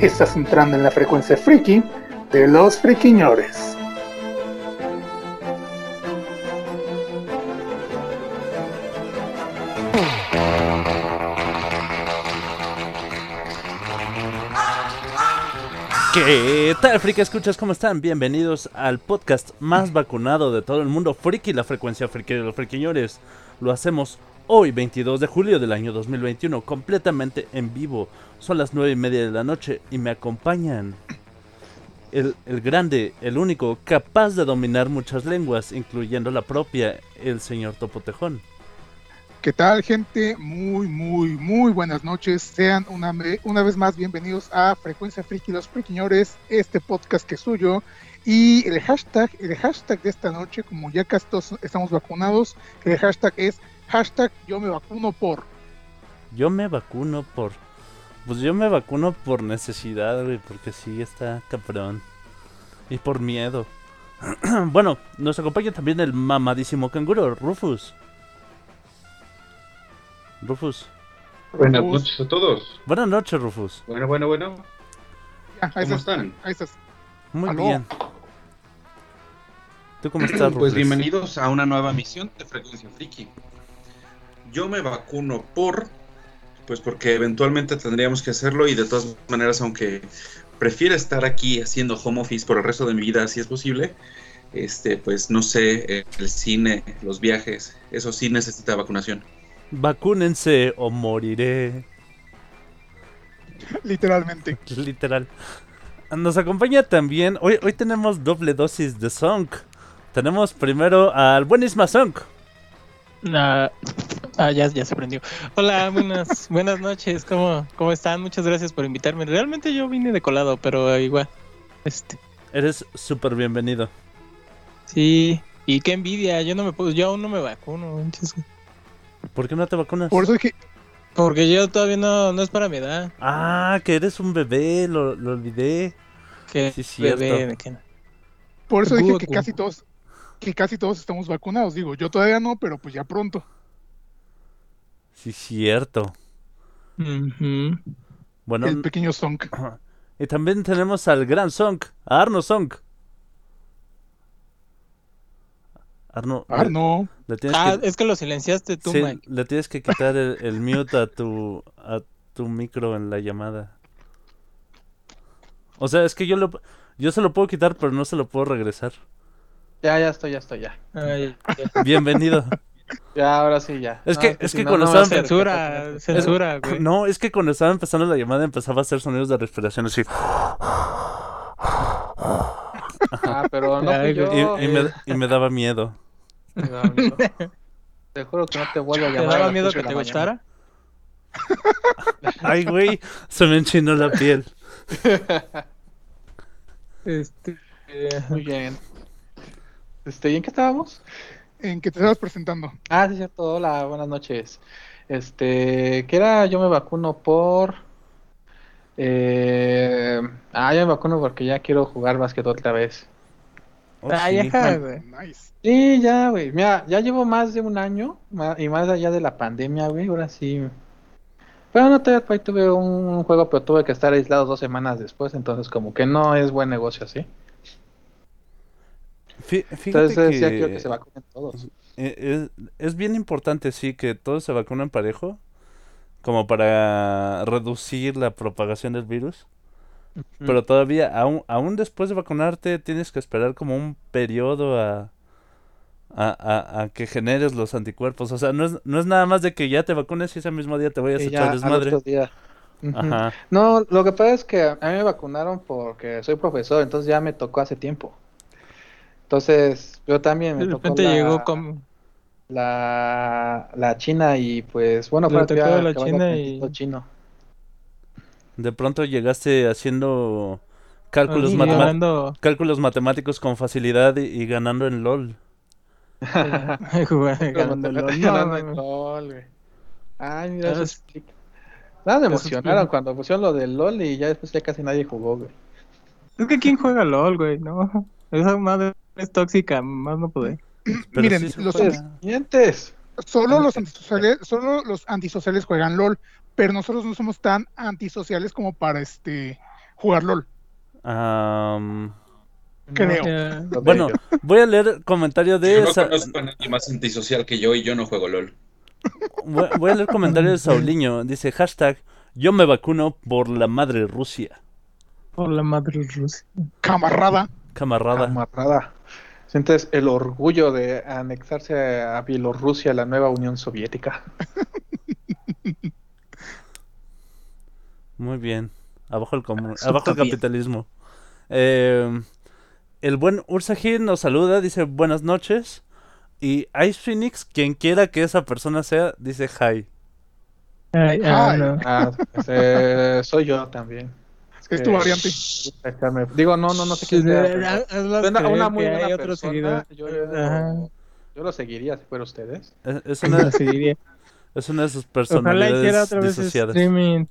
Estás entrando en la frecuencia friki de los friquiñores. ¿Qué tal, friki escuchas? ¿Cómo están? Bienvenidos al podcast más vacunado de todo el mundo, Friki, la frecuencia friki de los friquiñores. Lo hacemos hoy, 22 de julio del año 2021, completamente en vivo. Son las 9 y media de la noche y me acompañan el, grande, el único, capaz de dominar muchas lenguas, incluyendo la propia, el señor Topotejón. ¿Qué tal, gente? Muy, muy, muy buenas noches. Sean una vez más bienvenidos a Frecuencia Friki Los Friquiñores, este podcast que es suyo. Y el hashtag, el hashtag de esta noche, como ya casi todos estamos vacunados, el hashtag es hashtag yo me vacuno por. Yo me vacuno por. Pues yo me vacuno por necesidad, güey, porque sí está cabrón. Y por miedo. bueno, nos acompaña también el mamadísimo canguro, Rufus. Rufus. Buenas noches a todos. Buenas noches, Rufus. Bueno, bueno, bueno. Ya, ahí ¿Cómo están? ahí estás. Muy Aló. bien. ¿Tú cómo estás, Rufus? Pues bienvenidos a una nueva misión de Frecuencia Friki. Yo me vacuno por, pues porque eventualmente tendríamos que hacerlo y de todas maneras, aunque prefiera estar aquí haciendo home office por el resto de mi vida, si es posible, este, pues no sé, el cine, los viajes, eso sí necesita vacunación. Vacúnense o moriré. Literalmente. Literal. Nos acompaña también. Hoy, hoy tenemos doble dosis de Song. Tenemos primero al buen Isma Song. Ah, ah, ya, ya se prendió. Hola, buenas, buenas noches. ¿Cómo, ¿Cómo están? Muchas gracias por invitarme. Realmente yo vine de colado, pero igual. Este, Eres súper bienvenido. sí. Y qué envidia. Yo no me puedo, yo aún no me vacuno. ¿Por qué no te vacunas? Por eso dije, Porque yo todavía no, no es para mi edad. Ah, que eres un bebé, lo, lo olvidé. Que Sí, cierto. bebé, de que- por eso dije que casi todos, que casi todos estamos vacunados. Digo, yo todavía no, pero pues ya pronto. Sí, cierto. Bueno, El pequeño Song. y también tenemos al gran Song, a Arno Song. Arno, le- Arno. le tienes Ah, que, es que lo silenciaste tú, sí, Mike. le tienes que quitar el, el mute a tu, a tu micro en la llamada. O sea, es que yo lo, yo se lo puedo quitar, pero no se lo puedo regresar. Ya, ya estoy, ya estoy, ya. Ay, ya. Bienvenido. Ya, ahora sí, ya. Es No, que- es si que no, cuando no estaban- ser- Censura, censura, güey. No, es que cuando estaba empezando la llamada empezaba a hacer sonidos de respiración así. Ah, pero no fui yo. Y, y me, y me daba miedo. No, no. Te juro que no te vuelvo a ¿Te llamar. a daba miedo que te gustara? Ay, güey, se me enchinó la piel. Este, eh, Muy bien. Este, ¿y en qué estábamos? En que te estabas presentando. Ah, sí, cierto. Hola, buenas noches. Este, que era yo me vacuno por. Eh... Ah, yo me vacuno porque ya quiero jugar básquetbol otra vez. Oh, Ay, sí. ajá, güey. Nice. Sí, ya, güey. Mira, ya llevo más de un año y más allá de la pandemia, güey. Ahora sí. Bueno, no, todavía tuve un juego, pero tuve que estar aislado dos semanas después, entonces como que no es buen negocio así. Fí- Entonces que, quiero que se vacunen todos. es, es bien importante, sí, que todos se vacunen parejo, como para reducir la propagación del virus. Pero todavía, aún, aún después de vacunarte, tienes que esperar como un periodo a, a, a- a que generes los anticuerpos. O sea, no es, no es nada más de que ya te vacunes y ese mismo día te vayas a echar desmadre. día. Ujú. Ajá. No, lo que pasa es que a mí me vacunaron porque soy profesor, entonces ya me tocó hace tiempo. Entonces, yo también me De tocó repente la, llegó como... la, la China y pues, bueno, fue la China con y- chino. De pronto llegaste haciendo cálculos, ganando- cálculos matemáticos con facilidad y, y ganando en LOL. jugando- ganando LOL. Ganando en LOL, güey. Ay, mira, Eso eso es- explica. Nada, me emocionaron cuando pusieron lo del LOL y ya después ya casi nadie jugó, güey. Es que quién juega LOL, güey, no. Esa madre es tóxica, más no. Pero Miren, sí los juega. anti- Mientes. solo los antisociales, solo los antisociales juegan LOL, pero nosotros no somos tan antisociales como para este jugar LOL. Creo. Bueno, voy a leer comentario de Yo no conozco a nadie más antisocial que yo y yo no juego LOL. voy, voy a leer comentario de Sauliño. Dice hashtag yo me vacuno por la madre Rusia. por la madre Rusia. Camarada. Camarada. Camarada. Sientes el orgullo de anexarse a Bielorrusia, la nueva Unión Soviética. Muy bien. Abajo el, comu- Eso abajo el capitalismo. Eh, el buen Ursagir nos saluda, dice buenas noches. Y Ice Phoenix, quien quiera que esa persona sea, dice hi. Ay, ah, Ay. no. Ah, pues, eh, soy yo también. Es tu variante. Echarme- Digo, no, no, no sé quién sea. Suena una muy buena persona. Yo, yo- yo lo seguiría si fuera ustedes. Es, es una, es una de sus Ojalá hiciera personalidades otra vez disociadas. streaming.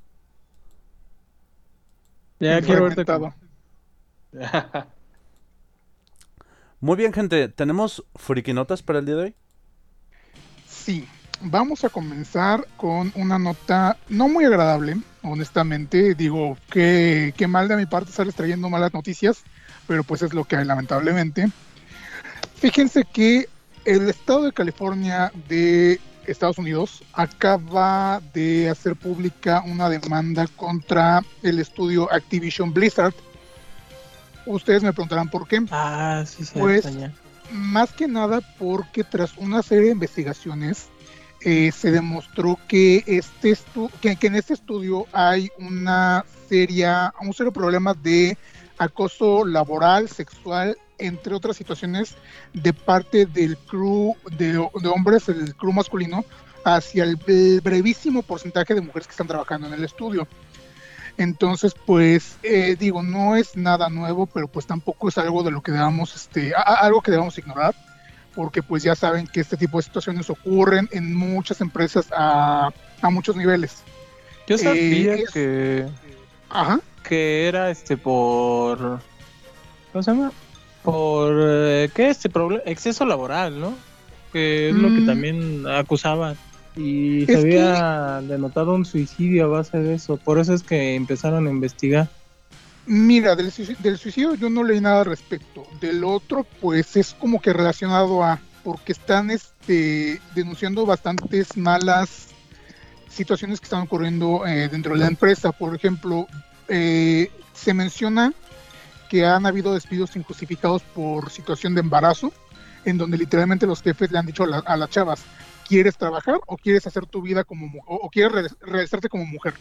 Ya quiero verte como- Muy bien, gente. ¿Tenemos frikinotas para el día de hoy? Sí, vamos a comenzar con una nota no muy agradable, honestamente. Digo, qué, qué mal de mi parte estarles trayendo malas noticias, pero pues es lo que hay, lamentablemente. Fíjense que el estado de California de Estados Unidos acaba de hacer pública una demanda contra el estudio Activision Blizzard. Ustedes me preguntarán por qué. Ah, sí, sí. Pues. Más que nada porque tras una serie de investigaciones eh, se demostró que, este estu- que, en este estudio hay una seria, un serio problema de acoso laboral, sexual, entre otras situaciones, de parte del crew de, hombres, el crew masculino, hacia el, brevísimo porcentaje de mujeres que están trabajando en el estudio. Entonces, pues, eh, digo, no es nada nuevo, pero pues tampoco es algo de lo que debamos, este, algo que debamos ignorar, porque pues ya saben que este tipo de situaciones ocurren en muchas empresas a, a muchos niveles. Yo sabía es- que, Ajá. que era este por. ¿Cómo se llama? Por. eh, ¿Qué? Este problema. Exceso laboral, ¿no? Que es lo que Mm. también acusaban. Y Es se había denotado un suicidio a base de eso. Por eso es que empezaron a investigar. Mira, del, suici- del suicidio yo no leí nada al respecto. Del otro, pues es como que relacionado a, porque están este, denunciando bastantes malas situaciones que están ocurriendo eh, dentro de la empresa. Por ejemplo, eh, se menciona que han habido despidos injustificados por situación de embarazo, en donde literalmente los jefes le han dicho a, la- a las chavas, ¿quieres trabajar o quieres hacer tu vida como o, o quieres re- realizarte como mujer?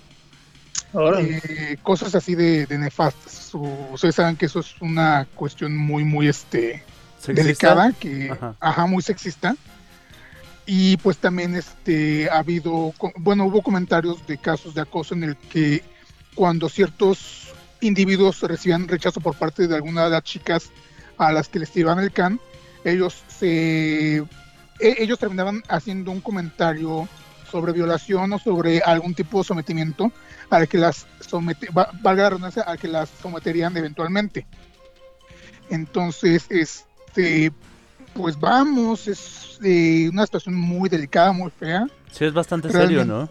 Eh, cosas así de, de nefastas. O- ustedes saben que eso es una cuestión muy, muy este ¿Sexista? delicada, que Ajá. ajá. muy sexista. Y pues también este ha habido, bueno, hubo comentarios de casos de acoso en el que cuando ciertos individuos recibían rechazo por parte de alguna de las chicas a las que les tiraban el can, ellos se e- ellos terminaban haciendo un comentario sobre violación o sobre algún tipo de sometimiento al que las somete, valga la redundancia, al que las someterían eventualmente. Entonces, este, pues vamos, es eh, una situación muy delicada, muy fea. Sí, es bastante serio, ¿no?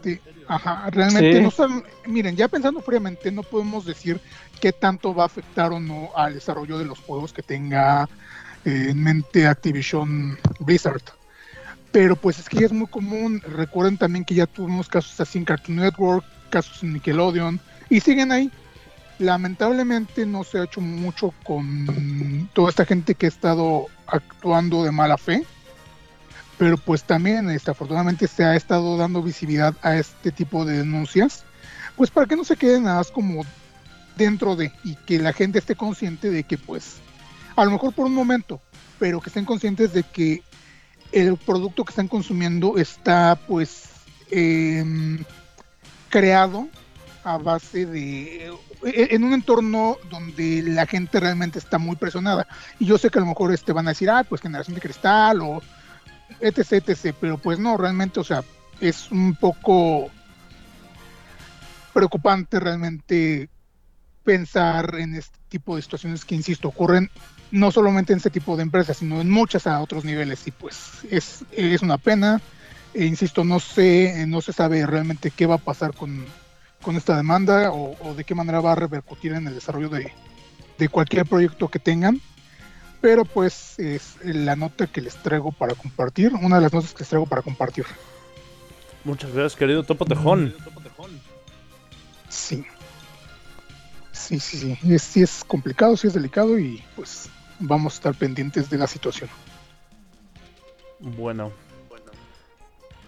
Ajá, realmente Sí. no saben, miren, ya pensando fríamente, no podemos decir qué tanto va a afectar o no al desarrollo de los juegos que tenga eh, en mente Activision Blizzard. Pero pues es que ya es muy común, recuerden también que ya tuvimos casos así en Cartoon Network, casos en Nickelodeon, y siguen ahí. Lamentablemente no se ha hecho mucho con toda esta gente que ha estado actuando de mala fe pero pues también desafortunadamente se ha estado dando visibilidad a este tipo de denuncias, pues para que no se queden nada más como dentro de y que la gente esté consciente de que pues a lo mejor por un momento, pero que estén conscientes de que el producto que están consumiendo está pues em, creado a base de e- en un entorno donde la gente realmente está muy presionada. Y yo sé que a lo mejor este van a decir ah pues generación de cristal o etc etc pero pues no realmente o sea es un poco preocupante realmente pensar en este tipo de situaciones que insisto ocurren no solamente en este tipo de empresas sino en muchas a otros niveles y pues es, es una pena e insisto no sé no se sabe realmente qué va a pasar con con esta demanda o, o, de qué manera va a repercutir en el desarrollo de, de, cualquier proyecto que tengan. Pero pues es la nota que les traigo para compartir, una de las notas que les traigo para compartir. Muchas gracias, querido Topo Tejón. Sí. Sí, sí, sí. Es, sí es complicado, sí es delicado y pues vamos a estar pendientes de la situación. Bueno,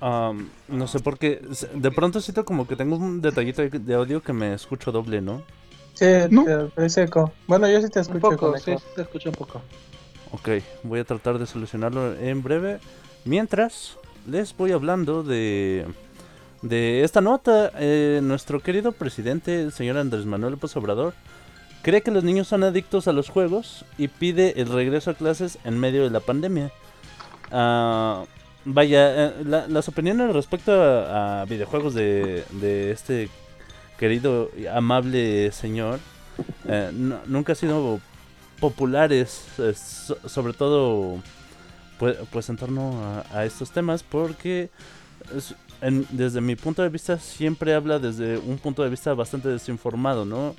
Um, no sé por qué. De pronto siento como que tengo un detallito de audio que me escucho doble, ¿no? Sí, ¿No? es eco. Bueno, yo sí te escucho un poco, sí, te escucho un poco. Ok, voy a tratar de solucionarlo en breve. Mientras, les voy hablando de, de esta nota. Eh, nuestro querido presidente, el señor Andrés Manuel López Obrador, cree que los niños son adictos a los juegos y pide el regreso a clases en medio de la pandemia. Uh, Vaya, eh, la, las opiniones respecto a, videojuegos de, este querido y amable señor eh, nunca han sido populares, so, sobre todo pues, pues en torno a, estos temas, porque desde mi punto de vista siempre habla desde un punto de vista bastante desinformado, ¿no?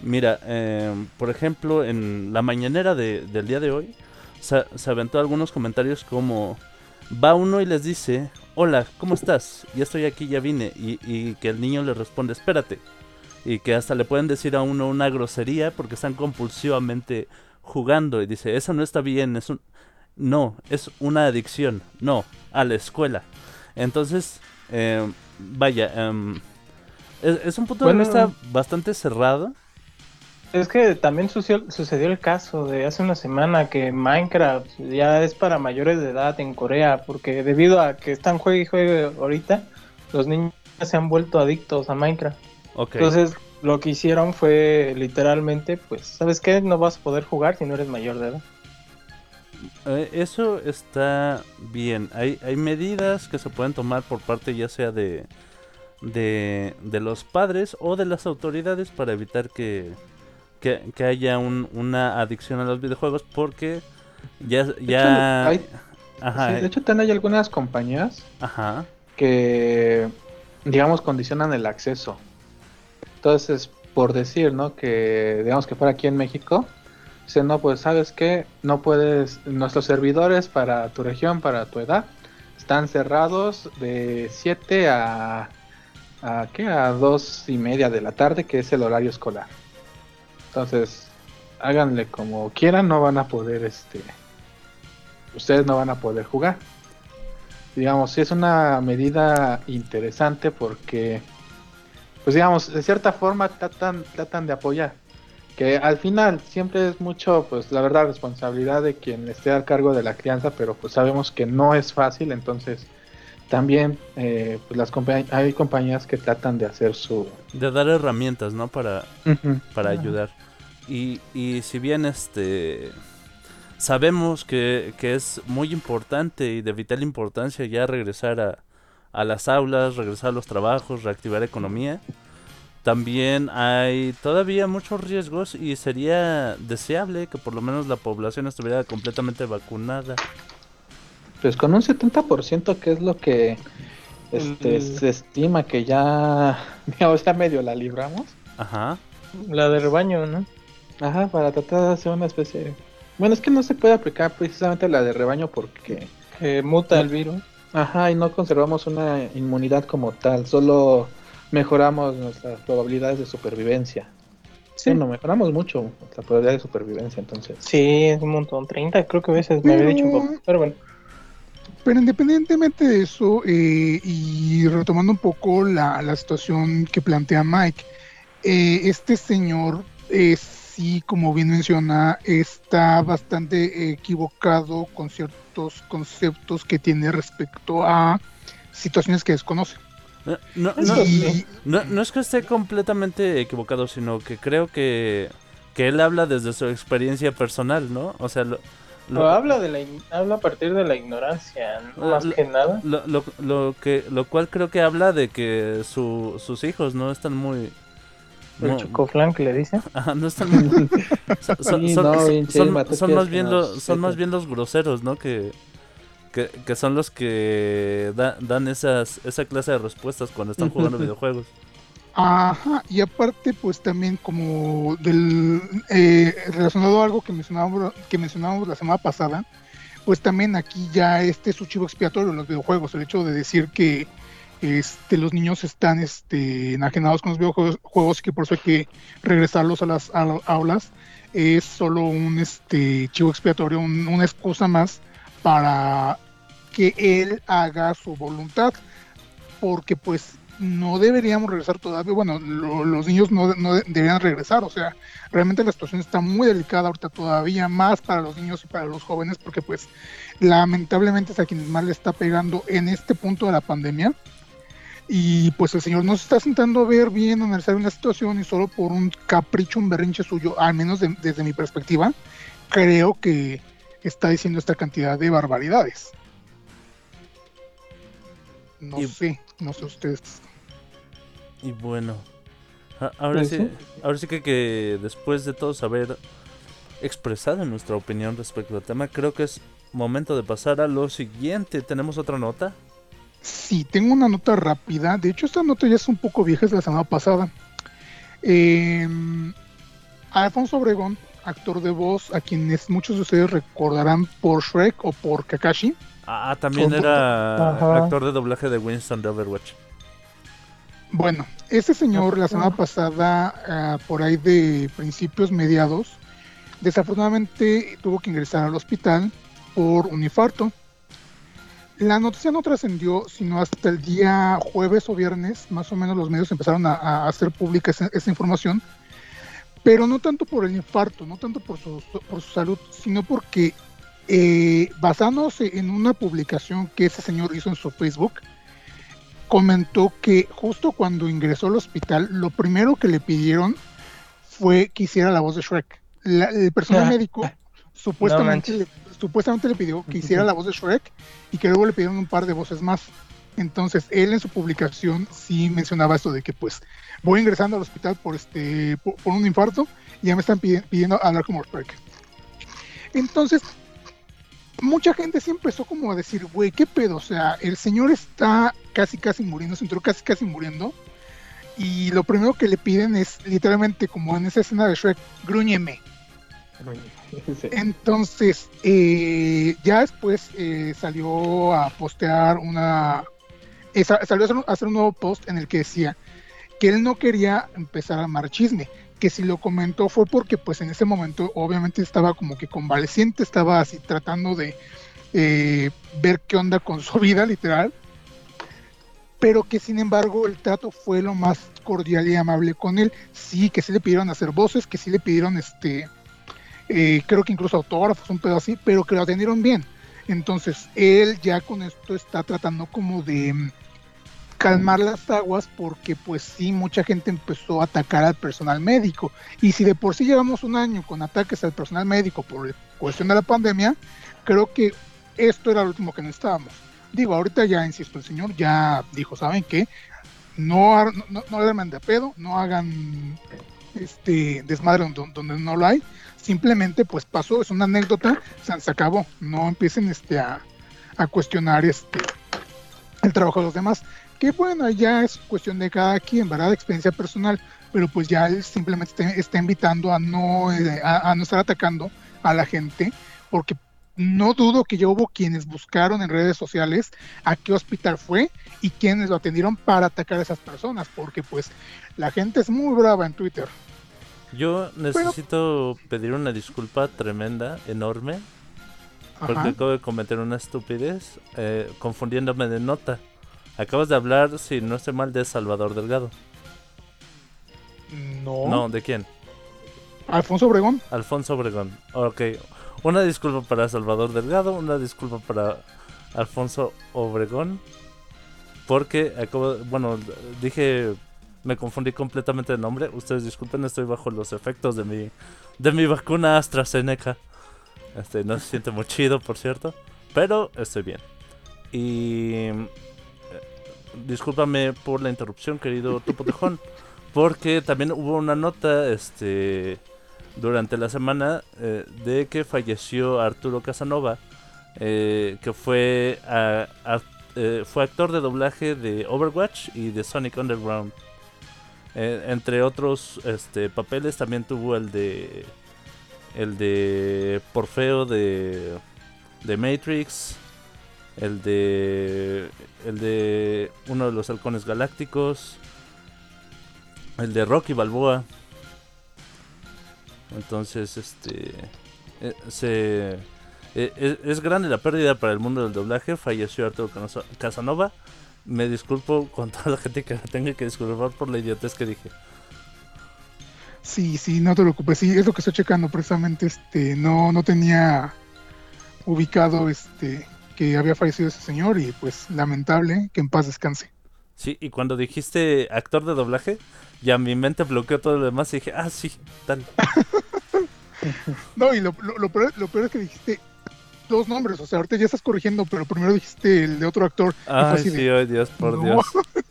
Mira, eh, por ejemplo, en la mañanera de, del día de hoy se, se aventó algunos comentarios como va uno y les dice, hola, ¿cómo estás? Ya estoy aquí, ya vine. Y, y, que el niño le responde, espérate. Y que hasta le pueden decir a uno una grosería porque están compulsivamente jugando. Y dice, eso no está bien, es un... No, es una adicción. No, a la escuela. Entonces, eh, vaya, es, es, un punto bueno, de vista bastante cerrado. Es que también sucedió, el caso de hace una semana que Minecraft ya es para mayores de edad en Corea, porque debido a que están juegue y juegue ahorita, los niños se han vuelto adictos a Minecraft. Okay. Entonces lo que hicieron fue literalmente, pues, ¿sabes qué? No vas a poder jugar si no eres mayor de edad. Eh, eso está bien. Hay, hay medidas que se pueden tomar por parte ya sea de, de, de los padres o de las autoridades para evitar que que, que haya un, una adicción a los videojuegos porque ya... ya... Hay, Ajá, sí, de hecho también hay algunas compañías Ajá. que, digamos, condicionan el acceso. Entonces, por decir, ¿no? Que, digamos que fuera aquí en México, dicen, no, pues, ¿sabes qué? No puedes, nuestros servidores para tu región, para tu edad, están cerrados de 7 a, a, ¿qué? A 2 y media de la tarde, que es el horario escolar. Entonces, háganle como quieran, no van a poder, este, ustedes no van a poder jugar. Digamos, sí es una medida interesante porque, pues digamos, de cierta forma tratan, tratan de apoyar. Que al final siempre es mucho, pues la verdad, responsabilidad de quien esté al cargo de la crianza, pero pues sabemos que no es fácil, entonces también eh, pues las compañ hay compañías que tratan de hacer su de dar herramientas no para uh -huh. para uh -huh. ayudar y, y, si bien este sabemos que, que, es muy importante y de vital importancia ya regresar a, a las aulas regresar a los trabajos reactivar economía también hay todavía muchos riesgos y sería deseable que por lo menos la población estuviera completamente vacunada pues con un 70% que es lo que este, mm. se estima que ya digamos, ya medio la libramos. Ajá. La de rebaño, ¿no? Ajá, para tratar de hacer una especie. Bueno, es que no se puede aplicar precisamente la de rebaño porque... Eh, muta no, el virus. Ajá, y no conservamos una inmunidad como tal, solo mejoramos nuestras probabilidades de supervivencia. Sí, no mejoramos mucho la probabilidad de supervivencia, entonces. Sí, es un montón, 30 creo que a veces me había dicho un poco, pero bueno. Pero independientemente de eso, eh, y retomando un poco la, la, situación que plantea Mike, eh, este señor, eh, sí, como bien menciona, está bastante equivocado con ciertos conceptos que tiene respecto a situaciones que desconoce. No, no, Eso no, sí. no- no es que esté completamente equivocado, sino que creo que, que él habla desde su experiencia personal, ¿no? O sea, lo, habla de la habla a partir de la ignorancia, ¿no? Ah, más lo- que nada. lo, lo, lo que, lo cual creo que habla de que su, sus hijos no están muy... El no- chocoflan que le dice. Ajá, no están muy... son, son- Sí, son- no, son- bien, son- más bien los, son más bien los groseros, ¿no? Que, que, que son los que da- dan esas, esa clase de respuestas cuando están jugando videojuegos. Ajá, y aparte, pues también como del eh, relacionado a algo que mencionábamos, que mencionábamos la semana pasada, pues también aquí ya este es su chivo expiatorio los videojuegos, el hecho de decir que este, los niños están este, enajenados con los videojuegos juegos y que por eso hay que regresarlos a las aulas, es solo un este, chivo expiatorio, un- una excusa más para que él haga su voluntad, porque pues no deberíamos regresar todavía, bueno, lo- los niños no, no de- deberían regresar, o sea, realmente la situación está muy delicada ahorita todavía más para los niños y para los jóvenes, porque pues lamentablemente es a quienes más le está pegando en este punto de la pandemia. Y pues el señor no se está sentando a ver bien, analizar bien la situación y solo por un capricho, un berrinche suyo, al menos de- desde mi perspectiva, creo que está diciendo esta cantidad de barbaridades. No Y- sé, no sé ustedes. Y bueno, a- ahora sí, sí. ahora sí que, que después de todos haber expresado nuestra opinión respecto al tema, creo que es momento de pasar a lo siguiente. ¿Tenemos otra nota? Sí, tengo una nota rápida. De hecho, esta nota ya es un poco vieja, es de la semana pasada. Eh, Alfonso Obregón, actor de voz, a quienes muchos de ustedes recordarán por Shrek o por Kakashi. Ah, también Con- era Ajá. actor de doblaje de Winston de Overwatch. Bueno, este señor la semana pasada, ah, por ahí de principios mediados, desafortunadamente tuvo que ingresar al hospital por un infarto. La noticia no trascendió sino hasta el día jueves o viernes, más o menos los medios empezaron a, a hacer pública esa, esa información, pero no tanto por el infarto, no tanto por su, por su salud, sino porque eh, basándose en una publicación que ese señor hizo en su Facebook, comentó que justo cuando ingresó al hospital, lo primero que le pidieron fue que hiciera la voz de Shrek. La- el personal Ah. médico supuestamente, le, supuestamente le pidió que hiciera la voz de Shrek y que luego le pidieron un par de voces más. Entonces, él en su publicación sí mencionaba esto de que pues voy ingresando al hospital por este por, por un infarto y ya me están pidi- pidiendo hablar como Shrek. Entonces, mucha gente sí empezó como a decir, güey, ¿qué pedo? O sea, el señor está casi, casi muriendo, se entró casi, casi muriendo. Y lo primero que le piden es literalmente como en esa escena de Shrek, gruñeme. Entonces, eh, ya después eh, salió a postear una. eh, sa- salió a hacer, un, nuevo post en el que decía que él no quería empezar a armar chisme. Que si lo comentó fue porque, pues en ese momento, obviamente estaba como que convaleciente, estaba así tratando de ver qué onda con su vida, literal. Pero que sin embargo el trato fue lo más cordial y amable con él. Sí, que sí le pidieron hacer voces, que sí le pidieron este eh, creo que incluso autógrafos, un pedo así, pero que lo atendieron bien. Entonces, él ya con esto está tratando como de mm, calmar las aguas porque pues sí, mucha gente empezó a atacar al personal médico. Y si de por sí llevamos un año con ataques al personal médico por cuestión de la pandemia, creo que esto era lo último que necesitábamos. Digo, ahorita ya, insisto, el señor ya dijo, ¿saben qué? No, ar- no, no le de pedo, no hagan este desmadre donde no lo hay simplemente pues pasó, es una anécdota, se, acabó, no empiecen este a, cuestionar este el trabajo de los demás, que bueno, ya es cuestión de cada quien, ¿verdad? Experiencia personal, pero pues ya simplemente está, está invitando a no, eh, a, a no estar atacando a la gente, porque no dudo que ya hubo quienes buscaron en redes sociales a qué hospital fue y quienes lo atendieron para atacar a esas personas, porque pues la gente es muy brava en Twitter. Yo necesito pedir una disculpa tremenda, enorme, porque Ajá. acabo de cometer una estupidez eh, confundiéndome de nota. Acabas de hablar, si no estoy mal, de Salvador Delgado. No. No, ¿de quién? Alfonso Obregón. Alfonso Obregón. Ok. Una disculpa para Salvador Delgado, una disculpa para Alfonso Obregón. Porque acabo, bueno, dije, me confundí completamente de nombre. Ustedes disculpen, estoy bajo los efectos de mi, de mi vacuna AstraZeneca. Este, no se siente muy chido, por cierto, pero estoy bien. Y eh, discúlpame por la interrupción, querido Topo Tejón, porque también hubo una nota, este, durante la semana eh, de que falleció Arturo Casanova, eh, que fue, fue actor de doblaje de Overwatch y de Sonic Underground. Eh, entre otros este, papeles también tuvo el de el de Porfeo de, de Matrix, el de el de uno de los halcones galácticos, el de Rocky Balboa. Entonces, este eh, se eh, es, grande la pérdida para el mundo del doblaje. Falleció Arturo Casanova. Me disculpo con toda la gente que me tenga que disculpar por la idiotez que dije. Sí, sí, no te preocupes, sí, es lo que estoy checando precisamente, este, no, no tenía ubicado este que había fallecido ese señor y pues lamentable que en paz descanse. Sí, y cuando dijiste actor de doblaje, ya mi mente bloqueó todo lo demás y dije, ah, sí, tal. No, y lo, lo, lo peor, lo peor es que dijiste dos nombres, o sea, ahorita ya estás corrigiendo, pero primero dijiste el de otro actor. Ay, sí, de, ay, Dios, por no. Dios.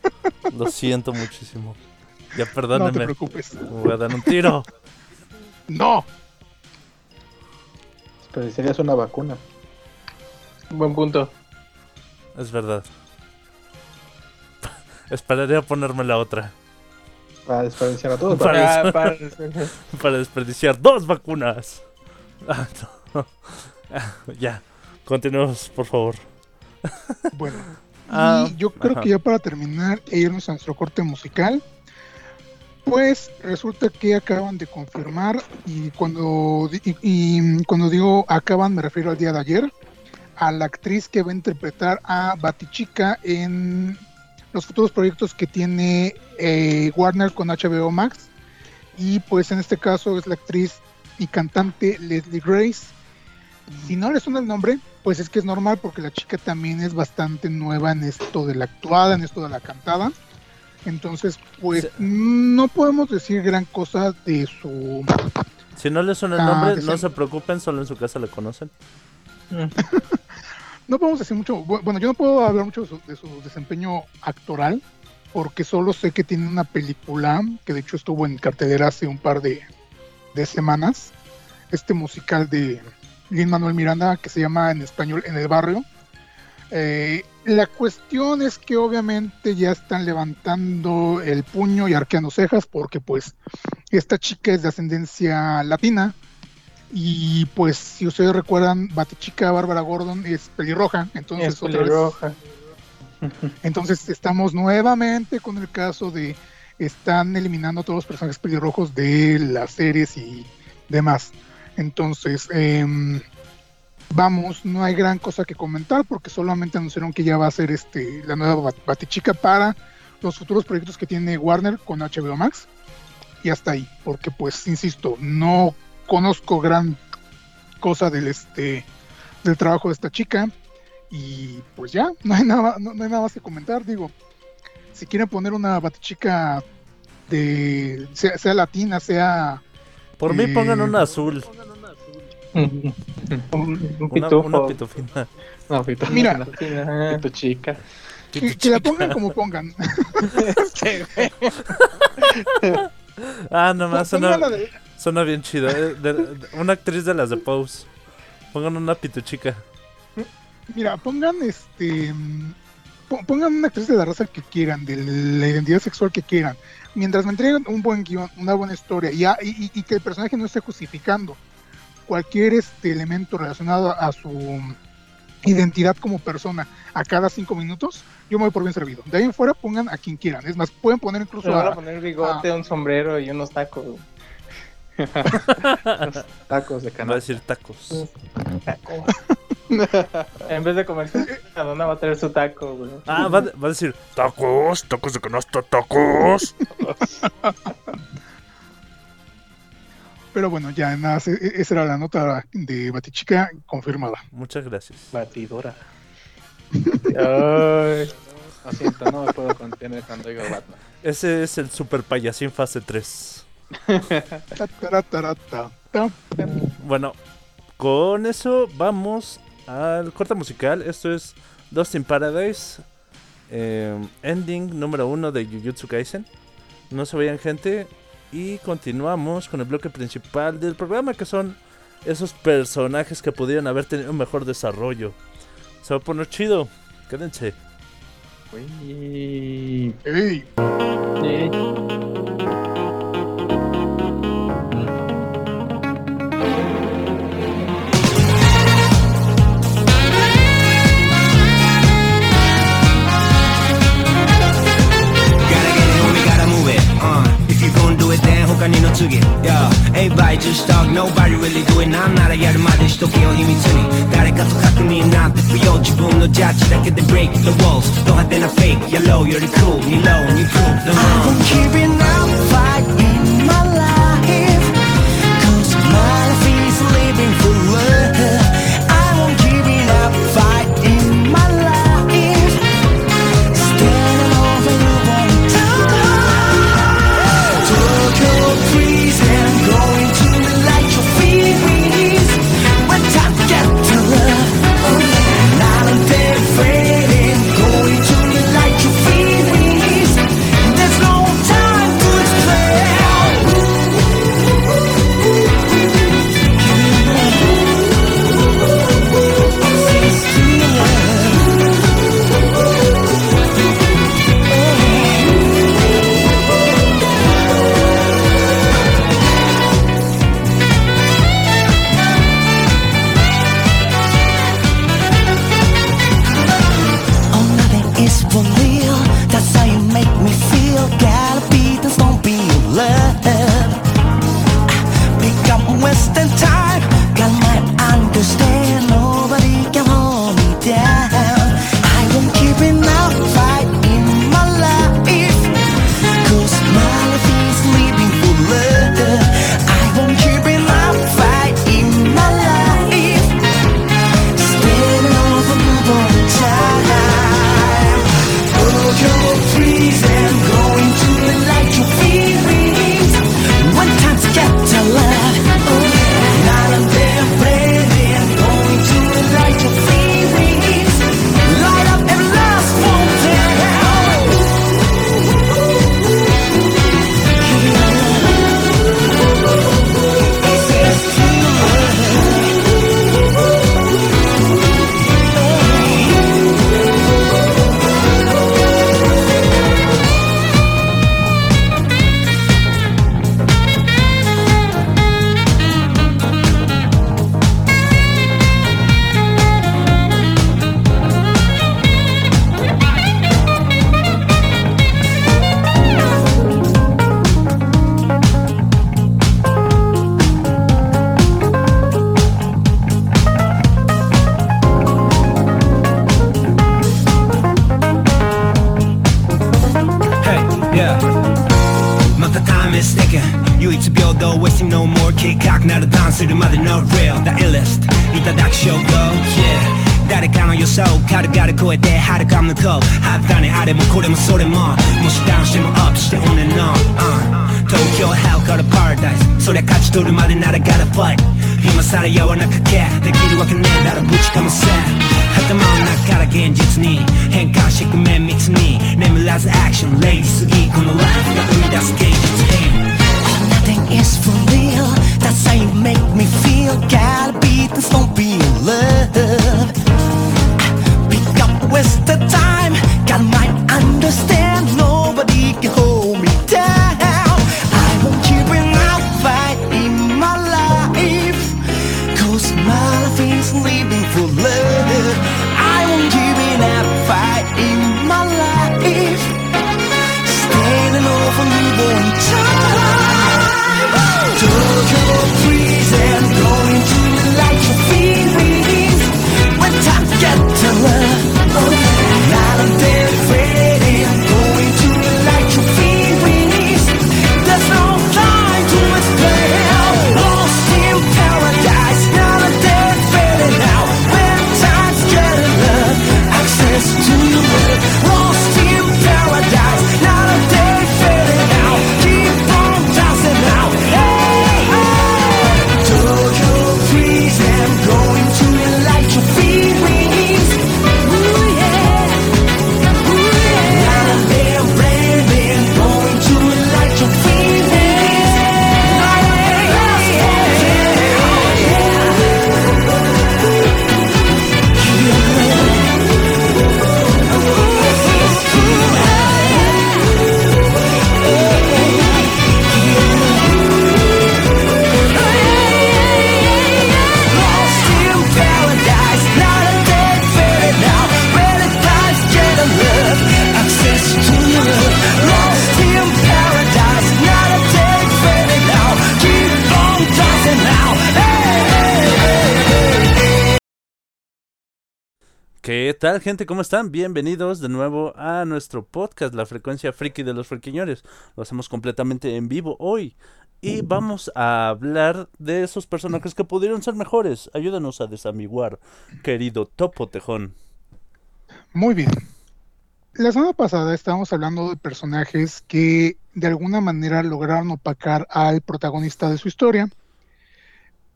Lo siento muchísimo. Ya no te perdónenme. preocupes. Me voy a dar un tiro. No, Desperdiciarías una vacuna. Buen punto. Es verdad. Esperaría a ponerme la otra. Para desperdiciar a todos. Para- para- Para desperdiciar dos vacunas. Ah, no. Ya. Continuemos, por favor. bueno. Ah, y yo creo ajá. que ya para terminar e irnos a nuestro corte musical, pues resulta que acaban de confirmar y cuando y cuando digo acaban me refiero al día de ayer a la actriz que va a interpretar a Batichica en los futuros proyectos que tiene eh, Warner con HBO Max y pues en este caso es la actriz y cantante Leslie Grace. Si no le suena el nombre, pues es que es normal porque la chica también es bastante nueva en esto de la actuada, en esto de la cantada. Entonces, pues Sí. no podemos decir gran cosa de su... Si no le suena el Ah, nombre, no se preocupen, solo en su casa le conocen. No podemos decir mucho, bu- bueno, yo no puedo hablar mucho de su, de su desempeño actoral, porque solo sé que tiene una película, que de hecho estuvo en cartelera hace un par de, de semanas, este musical de Lin Manuel Miranda, que se llama en español En el Barrio. Eh, la cuestión es que obviamente ya están levantando el puño y arqueando cejas, porque pues esta chica es de ascendencia latina, y pues si ustedes recuerdan, Batichica Bárbara Gordon es pelirroja, entonces Es otra vez- pelirroja. entonces estamos nuevamente con el caso de están eliminando a todos los personajes pelirrojos de las series y demás. Entonces, em, vamos, no hay gran cosa que comentar porque solamente anunciaron que ya va a ser este la nueva Bat- Batichica para los futuros proyectos que tiene Warner con HBO Max. Y hasta ahí, porque pues, insisto, no conozco gran cosa del este del trabajo de esta chica y pues ya no hay nada no, hay nada más que comentar digo si quieren poner una batichica de sea latina sea Por mí pongan una azul. un, un Una, pitufo. una pitufina. No, pito. Mira. Chica. que, que la pongan como pongan Ah, nomás suena, de- suena bien chido. eh, de- de- una actriz de las de Pose. Pongan una pituchica. mira pongan este mm, po- pongan una actriz de la raza que quieran de la identidad sexual que quieran mientras me entreguen un buen guion una buena historia y, a- y- y- y que el personaje no esté justificando cualquier este elemento relacionado a su identidad como persona a cada cinco minutos, yo me voy por bien servido. De ahí en fuera pongan a quien quieran. Es más, pueden poner incluso a a, poner bigote, un sombrero y unos tacos. Tacos de Va a canal. decir tacos. Tacos. en vez de comerse una dona va a traer su taco. Ah, va, a decir, tacos, tacos de canasta, tacos. Pero bueno, ya nada, esa era la nota de Batichica confirmada. Muchas gracias. Batidora. Ay, lo no me puedo contener cuando digo Batman. Ese es el super payasín fase 3. bueno, con eso vamos al corte musical. Esto es Dust in Paradise, em, ending número 1 de Jujutsu Kaisen. No se vayan, gente. Y continuamos con el bloque principal del programa, que son esos personajes que pudieron haber tenido un mejor desarrollo. Se va a poner chido. Quédense. Uy. Uy. Uy. とか二の次 Yeah Everybody just talk Nobody really do it なんならやるまでしとけよ秘密に誰かと確認なんて不要自分のジャッジだけで Break the walls ド派手な fake Yellow より cool 二 low に prove the wrong I've been keeping up ¿Qué tal, gente? ¿Cómo están? Bienvenidos de nuevo a nuestro podcast, La Frecuencia Friki de los Friquiñores. Lo hacemos completamente en vivo hoy. Y vamos a hablar de esos personajes que pudieron ser mejores. Ayúdanos a desamiguar, querido Topo Tejón. Muy bien. La semana pasada estábamos hablando de personajes que de alguna manera lograron opacar al protagonista de su historia.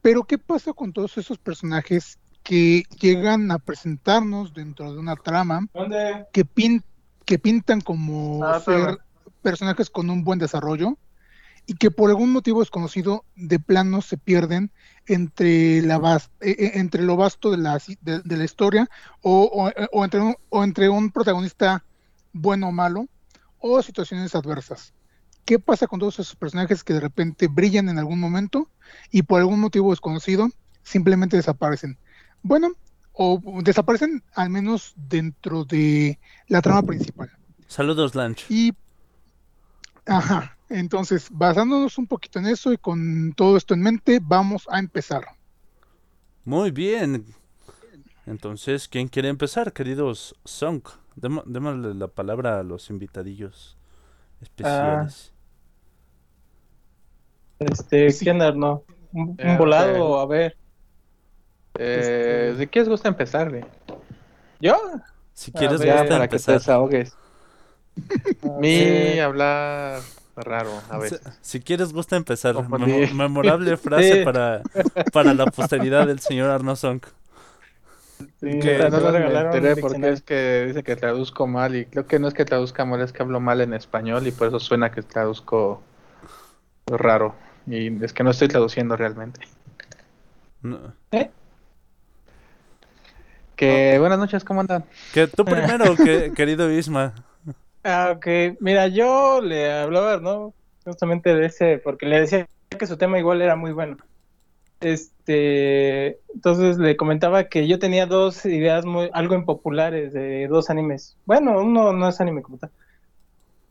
Pero ¿qué pasa con todos esos personajes que llegan a presentarnos dentro de una trama ¿Dónde? que, pin- que pintan como Ah, ser pero- personajes con un buen desarrollo y que por algún motivo desconocido de plano se pierden entre la vas- eh, eh, entre lo vasto de la, de, de la historia o, o- o entre un, o entre un protagonista bueno o malo o situaciones adversas. ¿Qué pasa con todos esos personajes que de repente brillan en algún momento y por algún motivo desconocido simplemente desaparecen? Bueno, o desaparecen al menos dentro de la trama principal. Saludos, Lanch. Y, ajá, entonces, basándonos un poquito en eso y con todo esto en mente, vamos a empezar. Muy bien. Entonces, ¿quién quiere empezar, queridos Song? Demo- démosle la palabra a los invitadillos especiales. Este, Sí. ¿quién no? Un, un Eh, volado, a ver. Eh, ¿De qué os gusta empezar, güey? ¿Yo? Si quieres, ver, Ya, gusta para que te empezar. desahogues. Mi hablar raro, a Si, ver. si quieres, gusta empezar. Memo- memorable frase Sí. para, para la posteridad del señor Arno Song. Sí, Que te no voy a me regalar un enteré porque es que dice que traduzco mal y creo que no es que traduzca mal, es que hablo mal en español y por eso suena que traduzco raro. Y es que no estoy traduciendo realmente. No. Que buenas noches, ¿cómo andan? Que tú primero, que, querido Isma. Ah, ok. Mira, yo le hablaba, ¿no? Justamente de ese, porque le decía que su tema igual era muy bueno. Este, entonces le comentaba que yo tenía dos ideas muy, algo impopulares de dos animes. Bueno, uno no es anime como tal.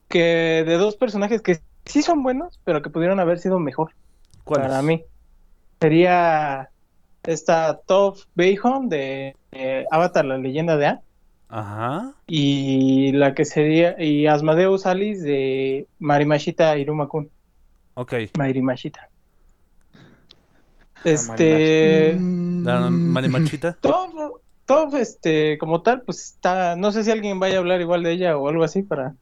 Que de dos personajes que sí son buenos, pero que pudieron haber sido mejor ¿Cuál para es? mí. Sería esta Toph Beihon de eh, Avatar, la leyenda de Aang. Ajá. y la que sería y Asmadeus Alice de Marimashita Irumakun Ok. Marimashita este La Marimachita. todo este como tal pues está no sé si alguien vaya a hablar igual de ella o algo así para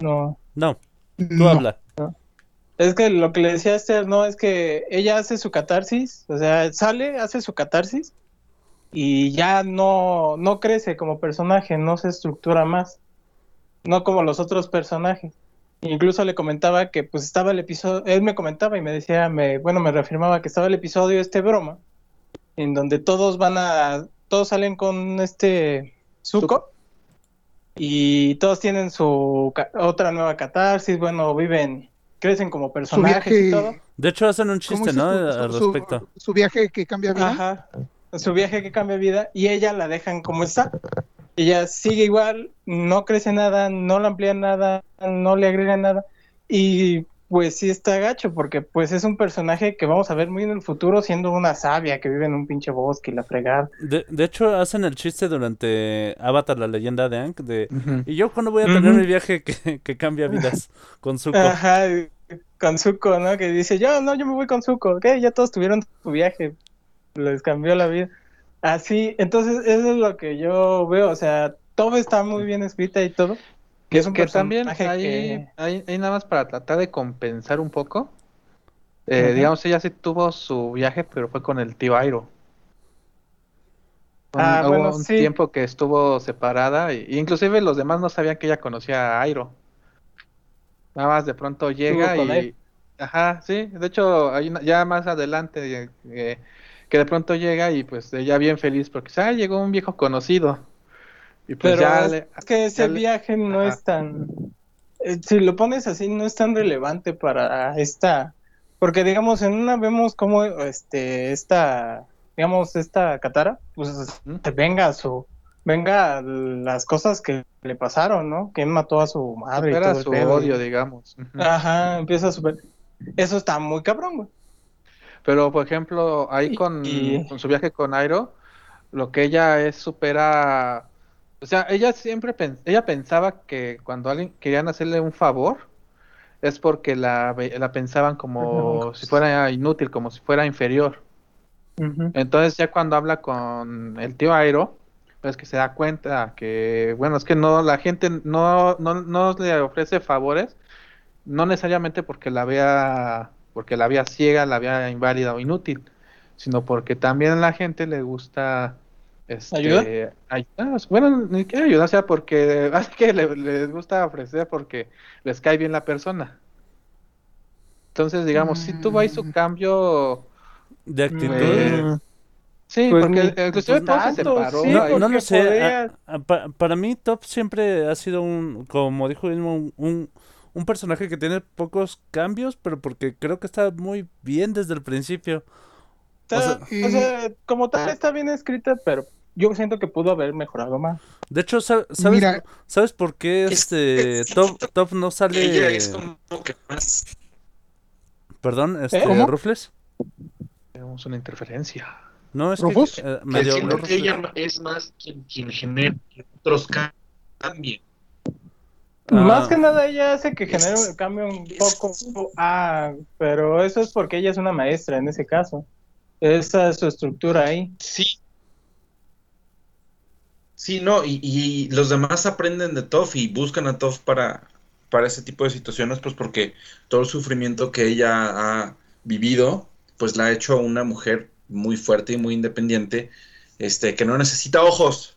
no No, tú no. habla. Es que lo que le decía a Esther no es que ella hace su catarsis o sea sale hace su catarsis y ya no no crece como personaje no se estructura más no como los otros personajes. Incluso le comentaba que pues estaba el episodio, él me comentaba y me decía, me, bueno, me reafirmaba que estaba el episodio este broma, en donde todos van a, todos salen con este Zuko y todos tienen su otra nueva catarsis, bueno, viven, crecen como Su personajes y todo. De hecho, hacen un ¿cómo chiste, ¿no? tú? Al Su- su- respecto. Su, viaje que cambia vida. Ajá. Su viaje que cambia vida y ella la dejan como está. Ella sigue igual, no crece nada, no le amplían nada, no le agregan nada. Y pues sí está gacho, porque pues es un personaje que vamos a ver muy en el futuro siendo una sabia que vive en un pinche bosque y la fregada. De, de hecho, hacen el chiste durante Avatar, la leyenda de Aang, de... Ujú. ¿Y yo cuándo voy a tener mi viaje que, que cambia vidas con Zuko? Ajá, con Zuko, ¿no? Que dice, yo no, yo me voy con Zuko, ok, ya todos tuvieron su viaje, les cambió la vida. Así, entonces eso es lo que yo veo, o sea, todo está muy bien escrita y todo. Que, es un que también que- ahí- ahí nada más para tratar de compensar un poco. Eh. Digamos, ella sí tuvo su viaje, pero fue con el tío Airo. Un- Ah, hubo bueno, un sí. tiempo que estuvo separada y, y inclusive los demás no sabían que ella conocía a Airo. Nada más de pronto llega y... él. Ajá, sí. De hecho, hay una- ya más adelante eh, que de pronto llega y pues ella bien feliz porque ah, llegó un viejo conocido. Y pues Pero ya es, le- que ese ya le- viaje no Ajá. es tan... eh, si lo pones así, no es tan relevante para esta... Porque, digamos, en una vemos como este, esta, digamos, esta Katara, pues se venga a su... Venga a las cosas que le pasaron, ¿no? Que mató a su madre y supera todo el su odio, digamos. Ajá, empieza a super... Eso está muy cabrón, güey. Pero, por ejemplo, ahí Y- con, y- con su viaje con Airo, lo que ella es supera O sea, ella siempre ella pensaba que cuando alguien querían hacerle un favor es porque la, ve- la pensaban como si fuera inútil, como si fuera inferior. Entonces ya cuando habla con el tío Airo, pues que se da cuenta que, bueno, es que no, la gente no, no, no le ofrece favores, no necesariamente porque la vea, porque la vea ciega, la vea inválida o inútil, sino porque también a la gente le gusta este, ¿Ayuda? ayudar. Bueno, ni que ayudar, o sea, porque así que le- les gusta ofrecer porque les cae bien la persona. Entonces, digamos, si tuvo ahí su Mm. cambio De actitud. Eh, Sí, Pues porque ni- inclusive pues todo se separó. sí, no, no lo sé. a- a- para mí, Top siempre ha sido un, como dijo mismo, un, un, un personaje que tiene pocos cambios, pero porque creo que está muy bien desde el principio. Está- o sea- o sea, como tal está bien escrita, pero yo siento que pudo haber mejorado más. De hecho, sa- ¿sabes, Mira. ¿sabes por qué Es- este es- Top, Top no Ella sale? es como que más. Perdón, este, ¿Cómo? Rufles. Tenemos una interferencia. No, es que ¿Rufus? eh, Que medio Rufles. ella es más quien, quien genera que otros ca- cambien. Ah. Más que nada ella hace que genere un cambio un poco, ah, pero eso es porque ella es una maestra en ese caso. Esa es su estructura ahí. Sí. Sí, no, y, y los demás aprenden de Toff y buscan a Toff para, para ese tipo de situaciones, pues porque todo el sufrimiento que ella ha vivido, pues la ha hecho una mujer muy fuerte y muy independiente, este, que no necesita ojos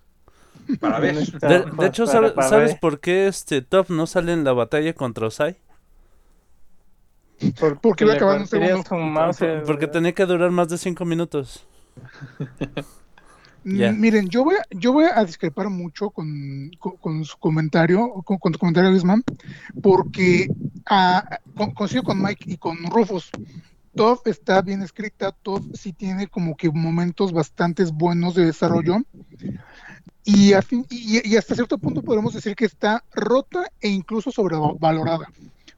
para ver. De, de hecho, Para- ¿sabe- para ¿sabes ver. por qué este Top no sale en la batalla contra Osai? Porque le le partirías segundo. mouse, Por- Porque tenía que durar más de cinco minutos. Mm. Miren, yo voy, a, yo voy a discrepar mucho con, su comentario, con, con tu comentario, Luisman, porque ah, con- coincido con Mike y con Rufus. Top está bien escrita, Top sí tiene como que momentos bastante buenos de desarrollo. Y, a fin- y, y hasta cierto punto podemos decir que está rota e incluso sobrevalorada.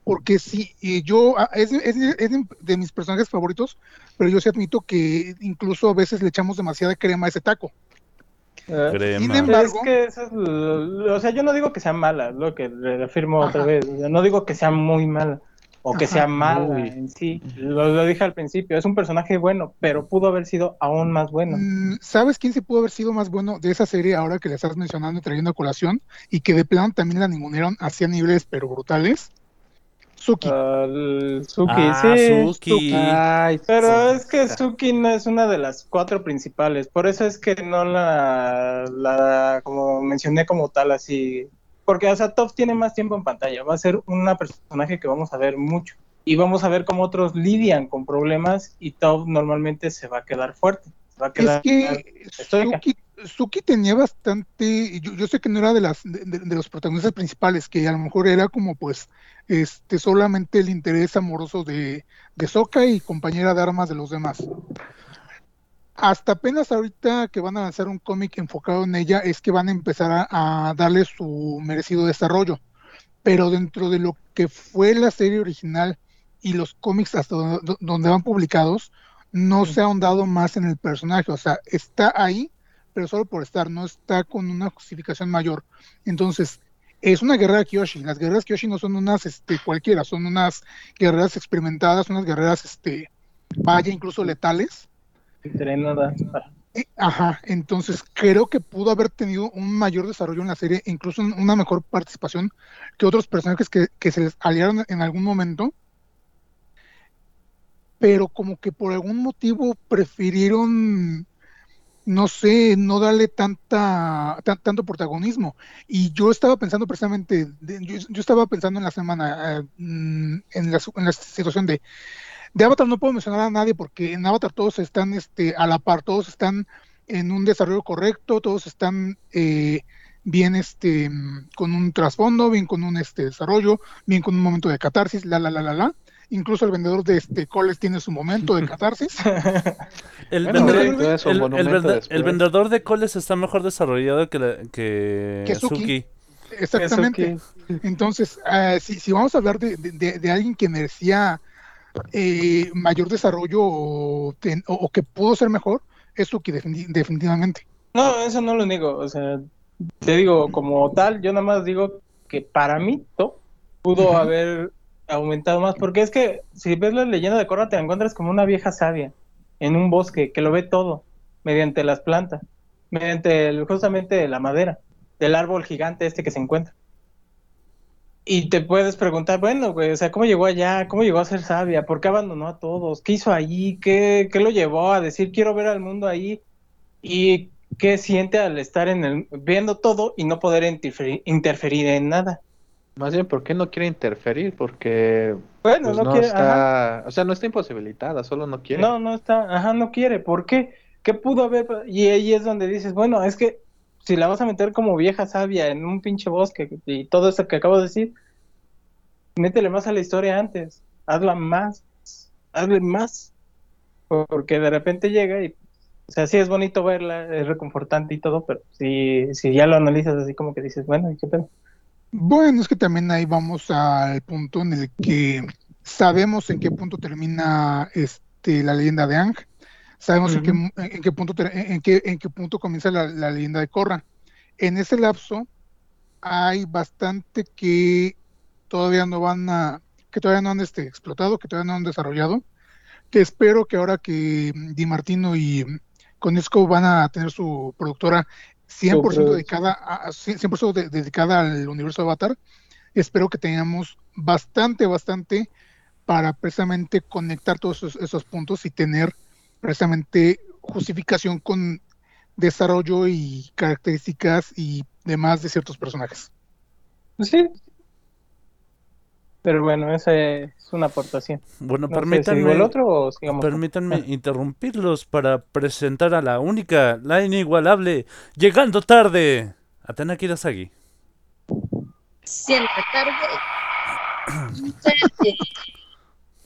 Porque sí, y yo, ah, es, de- es es mis personajes favoritos, pero yo sí admito que incluso a veces le echamos demasiada crema a ese taco. Eh, Crema. Sin Es embargo, que eso es lo- lo- o sea, yo no digo que sea mala, es lo que le afirmo otra vez. No digo que sea muy mala o que Ajá. sea mala Muy. en sí. Lo, lo dije al principio, es un personaje bueno, pero pudo haber sido aún más bueno. mm, ¿sabes quién se pudo haber sido más bueno de esa serie ahora que le estás mencionando y trayendo a colación? Y que de plano también la ningunearon hacia niveles pero brutales. Suki. Ah, Suki, Ah, sí. Suki. Ay, Pero es que Suki no es una de las cuatro principales, por eso es que no la, la como mencioné como tal así, porque o sea, Top tiene más tiempo en pantalla, va a ser una personaje que vamos a ver mucho y vamos a ver cómo otros lidian con problemas y Top normalmente se va a quedar fuerte, Es que. Suki, Suki tenía bastante, yo, yo sé que no era de las de, los protagonistas principales, que a lo mejor era como pues este solamente el interés amoroso de, de Sokka y compañera de armas de los demás. Hasta apenas ahorita que van a lanzar un cómic enfocado en ella es que van a empezar a, a darle su merecido desarrollo. Pero dentro de lo que fue la serie original y los cómics hasta donde, donde van publicados, no se ha ahondado más en el personaje. O sea, está ahí, pero solo por estar, no está con una justificación mayor. Entonces, es una guerrera Kyoshi. Las guerreras Kyoshi no son unas este, cualquiera, son unas guerreras experimentadas, unas guerreras, este, vaya, incluso letales. Ajá, entonces creo que pudo haber tenido un mayor desarrollo en la serie, incluso un- una mejor participación que otros personajes que, que se les aliaron en algún momento, pero como que por algún motivo prefirieron, no sé, no darle tanta, tan- tanto protagonismo. Y yo estaba pensando precisamente, yo, estaba pensando en la semana, eh, mm, en, la, en la situación de de Avatar no puedo mencionar a nadie porque en Avatar todos están este, a la par, todos están en un desarrollo correcto, todos están eh, bien este, con un trasfondo, bien con un este, desarrollo, bien con un momento de catarsis, la, la, la, la, la. Incluso el vendedor de este coles tiene su momento de catarsis. El, Bueno, vendedor, el- el monumento vende- después. el vendedor de coles está mejor desarrollado que, la- que, Que Suki. Suki. Exactamente. Entonces, ah, si, si vamos a hablar de, de- de- de alguien que merecía eh, mayor desarrollo o, ten- o- o que pudo ser mejor, es Suki, defini- definitivamente. No, eso no lo niego, o sea, te digo, como tal, yo nada más digo que para mí to- pudo haber aumentado más, porque es que si ves la leyenda de Korra te encuentras como una vieja sabia en un bosque que lo ve todo mediante las plantas, mediante justamente la madera del árbol gigante este que se encuentra. Y te puedes preguntar, bueno, güey, o sea, ¿cómo llegó allá? ¿Cómo llegó a ser sabia? ¿Por qué abandonó a todos? ¿Qué hizo allí? ¿Qué, qué lo llevó a decir quiero ver al mundo ahí? ¿Y qué siente al estar en el, viendo todo y no poder interferir en nada? Más bien, ¿por qué no quiere interferir? Porque Bueno, pues, no, no, quiere, ajá. está, o sea, no está imposibilitada, solo no quiere. no, no está, ajá, no quiere. ¿Por qué? ¿Qué pudo haber? Y ahí es donde dices, bueno, es que si la vas a meter como vieja sabia en un pinche bosque y todo eso que acabo de decir, métele más a la historia antes, hazla más, hazle más, porque de repente llega y, o sea, sí es bonito verla, es reconfortante y todo, pero si, si ya lo analizas así como que dices, bueno, ¿y qué pedo? Bueno, es que también ahí vamos al punto en el que sabemos en qué punto termina este la leyenda de Ang, sabemos en, qué, Ujú. en qué punto en qué, en qué punto comienza la, la leyenda de Korra. En ese lapso hay bastante que todavía no van a, que todavía no han este, explotado, que todavía no han desarrollado, que espero que ahora que Di Martino y Conesco van a tener su productora 100% producción. dedicada a, a- 100% de- dedicada al universo de Avatar, espero que tengamos bastante, bastante para precisamente conectar todos esos, esos puntos y tener precisamente justificación con desarrollo y características y demás de ciertos personajes. Pues sí. Pero bueno, esa es una aportación. Bueno, No sé si digo permítanme, el otro o sigamos. con- permítanme Ah. interrumpirlos para presentar a la única, la inigualable, llegando tarde, Atena Kirasagi. Siempre tarde. Nunca,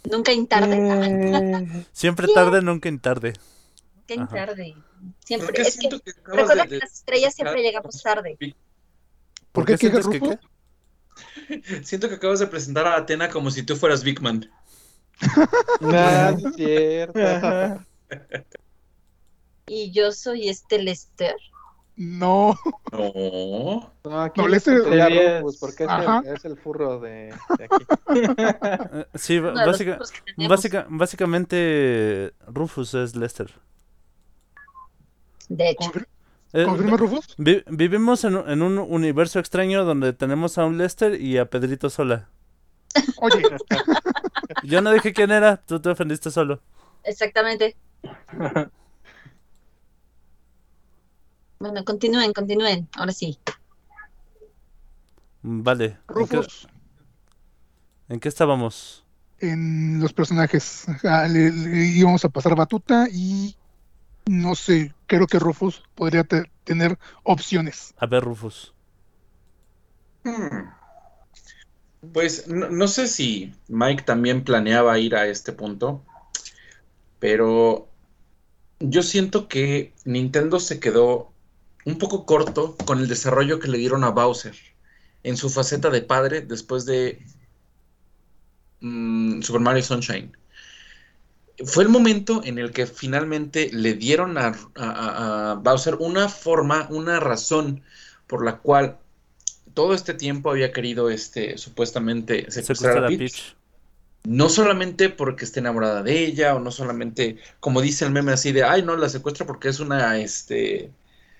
nunca en tarde. Eh, Siempre tarde, nunca en tarde. Nunca en tarde. ¿Por Siempre. Es que recuerda de- que de- las estrellas siempre llegamos tarde. ¿Por qué, qué, sientes que qué? Siento que acabas de presentar a Atena como si tú fueras Big Man. No, no es cierto. Y yo soy este Lester. No, No. No, aquí No, Lester- sería Rufus, porque es el, es el furro de, de aquí. Sí, básica- básica- básicamente Rufus es Lester. De hecho, ¿confirma Rufus? vi- vivimos en, un- en un universo extraño donde tenemos a un Lester y a Pedrito sola. Oye, Yo no dije quién era, tú te ofendiste solo. exactamente. Bueno, continúen, continúen. Ahora sí. Mm, Vale. ¿En qué, Rufus, en qué estábamos? en los personajes, ah, le, le íbamos a pasar batuta y no sé, creo que Rufus podría te- tener opciones. A ver, Rufus. Hmm. Pues no, no sé si Mike también planeaba ir a este punto, pero yo siento que Nintendo se quedó un poco corto con el desarrollo que le dieron a Bowser en su faceta de padre después de mm, Super Mario Sunshine. Fue el momento en el que finalmente le dieron a, a- a- a Bowser una forma, una razón por la cual todo este tiempo había querido este supuestamente secuestrar a Peach. Peach. No solamente porque esté enamorada de ella, o no solamente, como dice el meme así de, ay, no, la secuestra porque es una, este,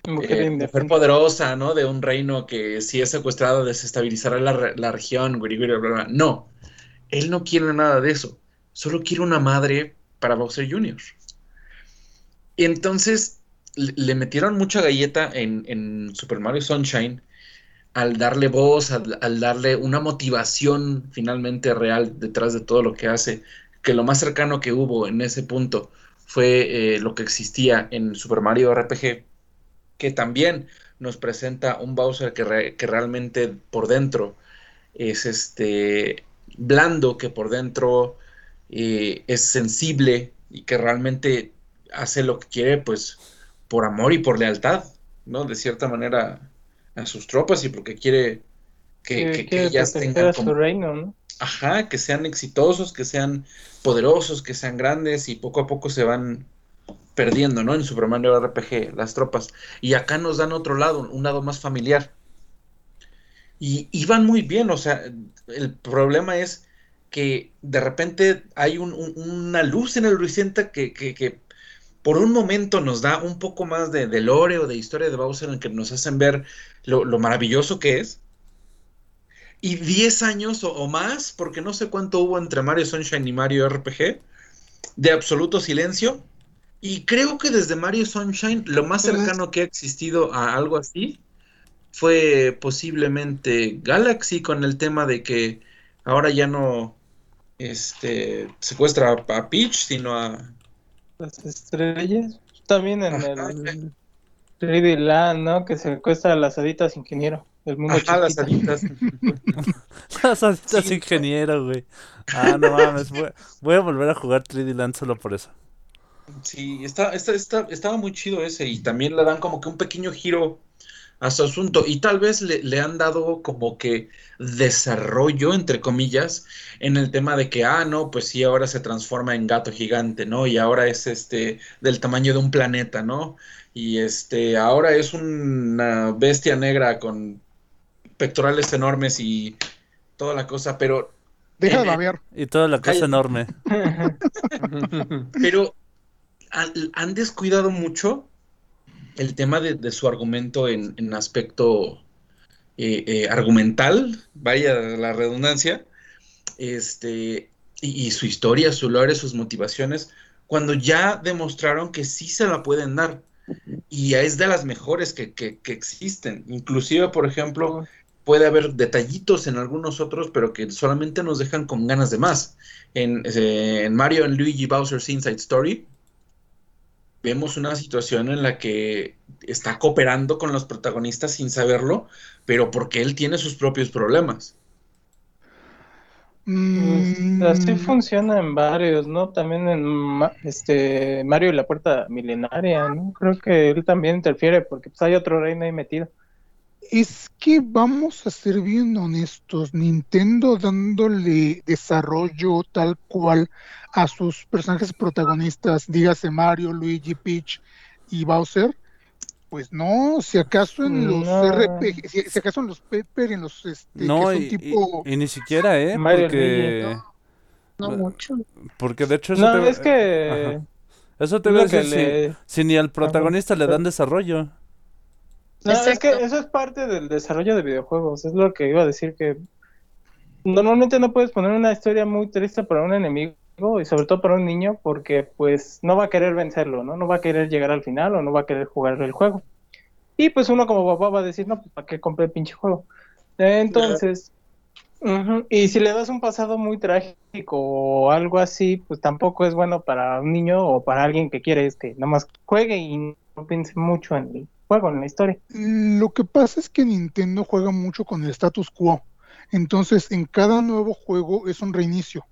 mujer eh, mujer poderosa, ¿no? De un reino que si es secuestrado desestabilizará la, re- la región, güey, güey, bla, bla, bla. No, él no quiere nada de eso. Solo quiere una madre para Bowser Jr. Y entonces le, metieron mucha galleta en, Super Mario Sunshine al darle voz, al, darle una motivación finalmente real detrás de todo lo que hace, que lo más cercano que hubo en ese punto fue eh, lo que existía en Super Mario RPG, que también nos presenta un Bowser que realmente por dentro es este blando, que por dentro eh, es sensible y que realmente hace lo que quiere, pues por amor y por lealtad, ¿no? De cierta manera a sus tropas y porque quiere que, Que que- que quiere ellas tengan su reino, ¿no? Ajá, que sean exitosos, que sean poderosos, que sean grandes y poco a poco se van perdiendo, ¿no? En Super Mario RPG, las tropas. Y acá nos dan otro lado, un lado más familiar. Y, y van muy bien, o sea, el problema es que de repente hay un- un- una luz en el horizonte que, que- que por un momento nos da un poco más de, de lore o de historia de Bowser en que nos hacen ver lo, lo maravilloso que es. Y 10 años o, o más, porque no sé cuánto hubo entre Mario Sunshine y Mario RPG, de absoluto silencio. Y creo que desde Mario Sunshine lo más cercano que ha existido a algo así fue posiblemente Galaxy con el tema de que ahora ya no este, secuestra a, Peach, sino a... Las estrellas. También en Ajá. el 3D Land, ¿no? Que se cuesta a las haditas ingeniero. El mundo Ajá, las alitas. Las Sí. ingeniero, güey. Ah, no mames. Voy, voy a volver a jugar 3D Land solo por eso. Sí, está, está, está- estaba muy chido ese y también le dan como que un pequeño giro a su asunto y tal vez le, le han dado como que desarrollo, entre comillas, en el tema de que, ah, no, pues sí, ahora se transforma en gato gigante, ¿no? Y ahora es este del tamaño de un planeta, ¿no? Y este, ahora es una bestia negra con pectorales enormes y toda la cosa, pero Deja de babear. Y toda la cosa enorme. Pero han descuidado mucho el tema de, de su argumento en, en aspecto eh, eh, argumental, vaya la redundancia, este, y, y su historia, su lore, sus motivaciones, cuando ya demostraron que sí se la pueden dar. Y es de las mejores que, que- que existen. Inclusive, por ejemplo, puede haber detallitos en algunos otros, pero que solamente nos dejan con ganas de más. En, eh, en Mario and Luigi Bowser's Inside Story, vemos una situación en la que está cooperando con los protagonistas sin saberlo, pero porque él tiene sus propios problemas. Mm, Así funciona en varios, ¿no? También en este Mario y la Puerta Milenaria, ¿no? Creo que él también interfiere porque pues, hay otro reino ahí metido. Es que vamos a ser bien honestos, Nintendo dándole desarrollo tal cual a sus personajes protagonistas, dígase Mario, Luigi, Peach y Bowser, pues no, si acaso en los No. RPG, si, si acaso en los Pepper, en los este, No, que son y, tipo, y ni siquiera, ¿eh? Mario Porque, Luigi, No mucho. porque de hecho eso No, te, es que Ajá. eso te lo que si, ni al protagonista le dan desarrollo. No, es que eso es parte del desarrollo de videojuegos, es lo que iba a decir que normalmente no puedes poner una historia muy triste para un enemigo y sobre todo para un niño porque pues no va a querer vencerlo, ¿no? No va a querer llegar al final o no va a querer jugar el juego. Y pues uno como papá va a decir, no, pues ¿para qué compré el pinche juego? Entonces, y si le das un pasado muy trágico o algo así, pues tampoco es bueno para un niño o para alguien que quiere este, nada más juegue y no piense mucho en juego, en la historia. lo que pasa es que Nintendo juega mucho con el status quo, entonces en cada nuevo juego es un reinicio.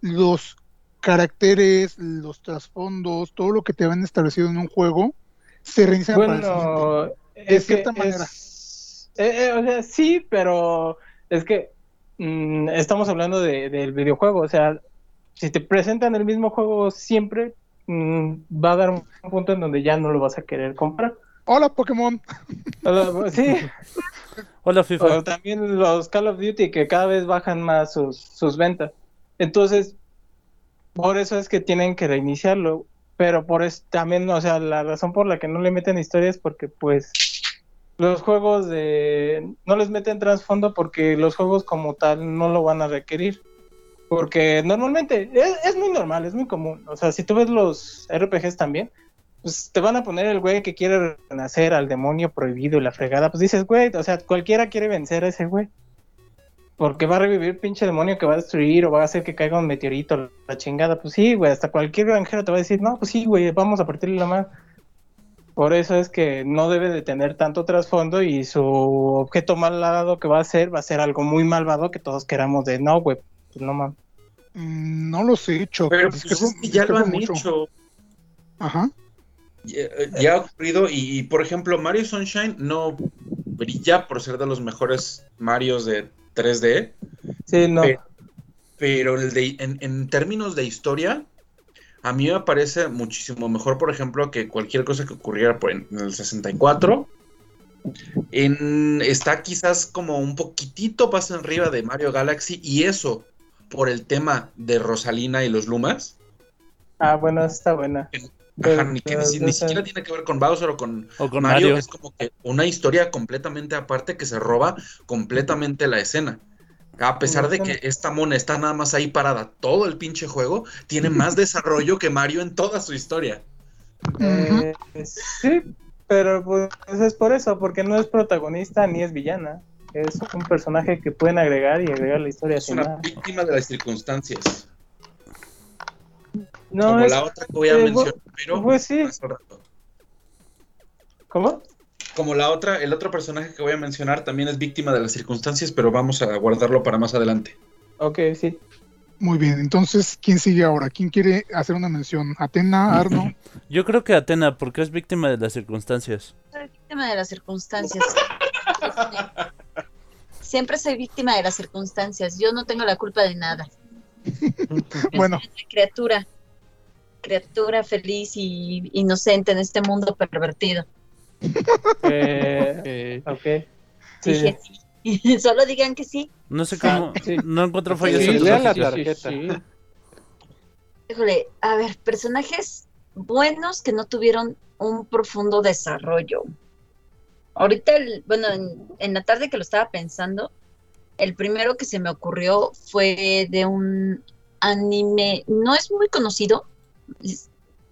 Los caracteres, los trasfondos, todo lo que te habían establecido en un juego, se para el siguiente. Bueno, De es que cierta manera. es- eh, eh, o sea, sí, pero es que mm, estamos hablando de, del videojuego. O sea, si te presentan el mismo juego siempre, mm, va a dar un punto en donde ya no lo vas a querer comprar. Hola Pokémon. Sea, Sí, Hola FIFA. o también los Call of Duty que cada vez bajan más sus, sus ventas. Entonces, por eso es que tienen que reiniciarlo. Pero por eso también, o sea, la razón por la que no le meten historia es porque, pues, los juegos de. No les meten trasfondo porque los juegos como tal no lo van a requerir. Porque normalmente es, es muy normal, es muy común. O sea, si tú ves los RPGs también, pues te van a poner el güey que quiere renacer al demonio prohibido y la fregada. Pues dices, güey, o sea, cualquiera quiere vencer a ese güey. Porque va a revivir pinche demonio que va a destruir o va a hacer que caiga un meteorito, la chingada. Pues sí, güey, hasta cualquier granjero te va a decir, no, pues sí, güey, vamos a partirle la mano. Por eso es que no debe de tener tanto trasfondo y su objeto malvado que va a ser va a ser algo muy malvado que todos queramos de, no, güey, pues no mames. Mm, No los he hecho. Pero pues, es que ya lo han mucho. hecho. Ajá. Ya, ha ocurrido y, por ejemplo Mario Sunshine no brilla por ser de los mejores Marios de 3D, Sí, no. Pero- pero el de, en, en términos de historia a mí me parece muchísimo mejor, por ejemplo, que cualquier cosa que ocurriera por en, en el 64. En, está quizás como un poquitito paso arriba de Mario Galaxy y eso por el tema de Rosalina y los Lumas. Ah, bueno, está buena. Ajá, ni, que- ni- ni siquiera tiene que ver con Bowser o con, O con Mario, Mario. es como que una historia completamente aparte que se roba completamente la escena. A pesar de que esta mona está nada más ahí parada todo el pinche juego, tiene más desarrollo que Mario en toda su historia. Eh, sí, pero pues es por eso, porque no es protagonista ni es villana. Es un personaje que pueden agregar y agregar la historia Es sin una nada. víctima de las circunstancias. No, como es- la otra que voy a eh, mencionar, pero pues sí. más al rato. ¿Cómo? Como la otra, el otro personaje que voy a mencionar también es víctima de las circunstancias, pero vamos a guardarlo para más adelante. Ok, sí. Muy bien, entonces, ¿quién sigue ahora? ¿Quién quiere hacer una mención? ¿Atena, Arno? Yo creo que Atena, porque es víctima de las circunstancias. Soy víctima de las circunstancias. Siempre soy víctima de las circunstancias. Yo no tengo la culpa de nada. Bueno, una criatura. Criatura feliz y inocente en este mundo pervertido. Eh, ok. Sí. Dije sí. Solo digan que sí. No sé cómo. Sí. No encuentro fallas Sí, en la tarjeta. Híjole, a ver, personajes buenos que no tuvieron un profundo desarrollo. Ahorita, el- bueno, en, en la tarde que lo estaba pensando, el primero que se me ocurrió fue de un anime, no es muy conocido,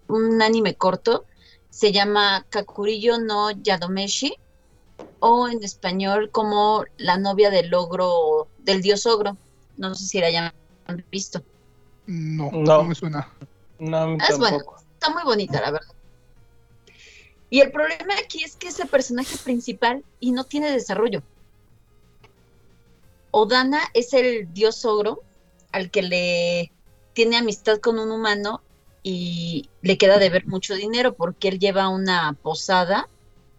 un anime corto, se llama Kakurillo no Yadomeshi, o en español como la novia del ogro, del dios ogro. No sé si la hayan visto. no, no, No. me suena. No, es bueno. Está muy bonita, la verdad. Y el problema aquí es que es el personaje principal y no tiene desarrollo. Odana es el dios ogro al que le tiene amistad con un humano y le queda de ver mucho dinero porque él lleva una posada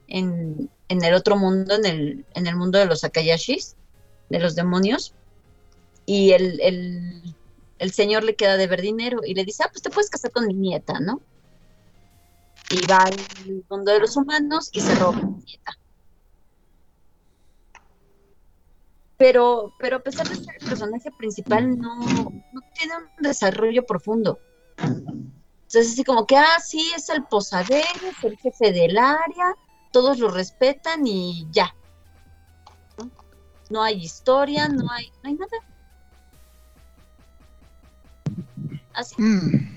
en, en el otro mundo, en el, en el mundo de los Akayashis, de los demonios. Y el, el, señor le queda de ver dinero y le dice, ah, pues te puedes casar con mi nieta, ¿no? Y va al mundo de los humanos y se roba a mi nieta. Pero, pero a pesar de ser el personaje principal, no, no tiene un desarrollo profundo. Entonces, así como que, ah, sí, es el posadero, es el jefe del área, todos lo respetan y ya. ¿no? No hay historia, no hay, no hay nada. Así. Mm,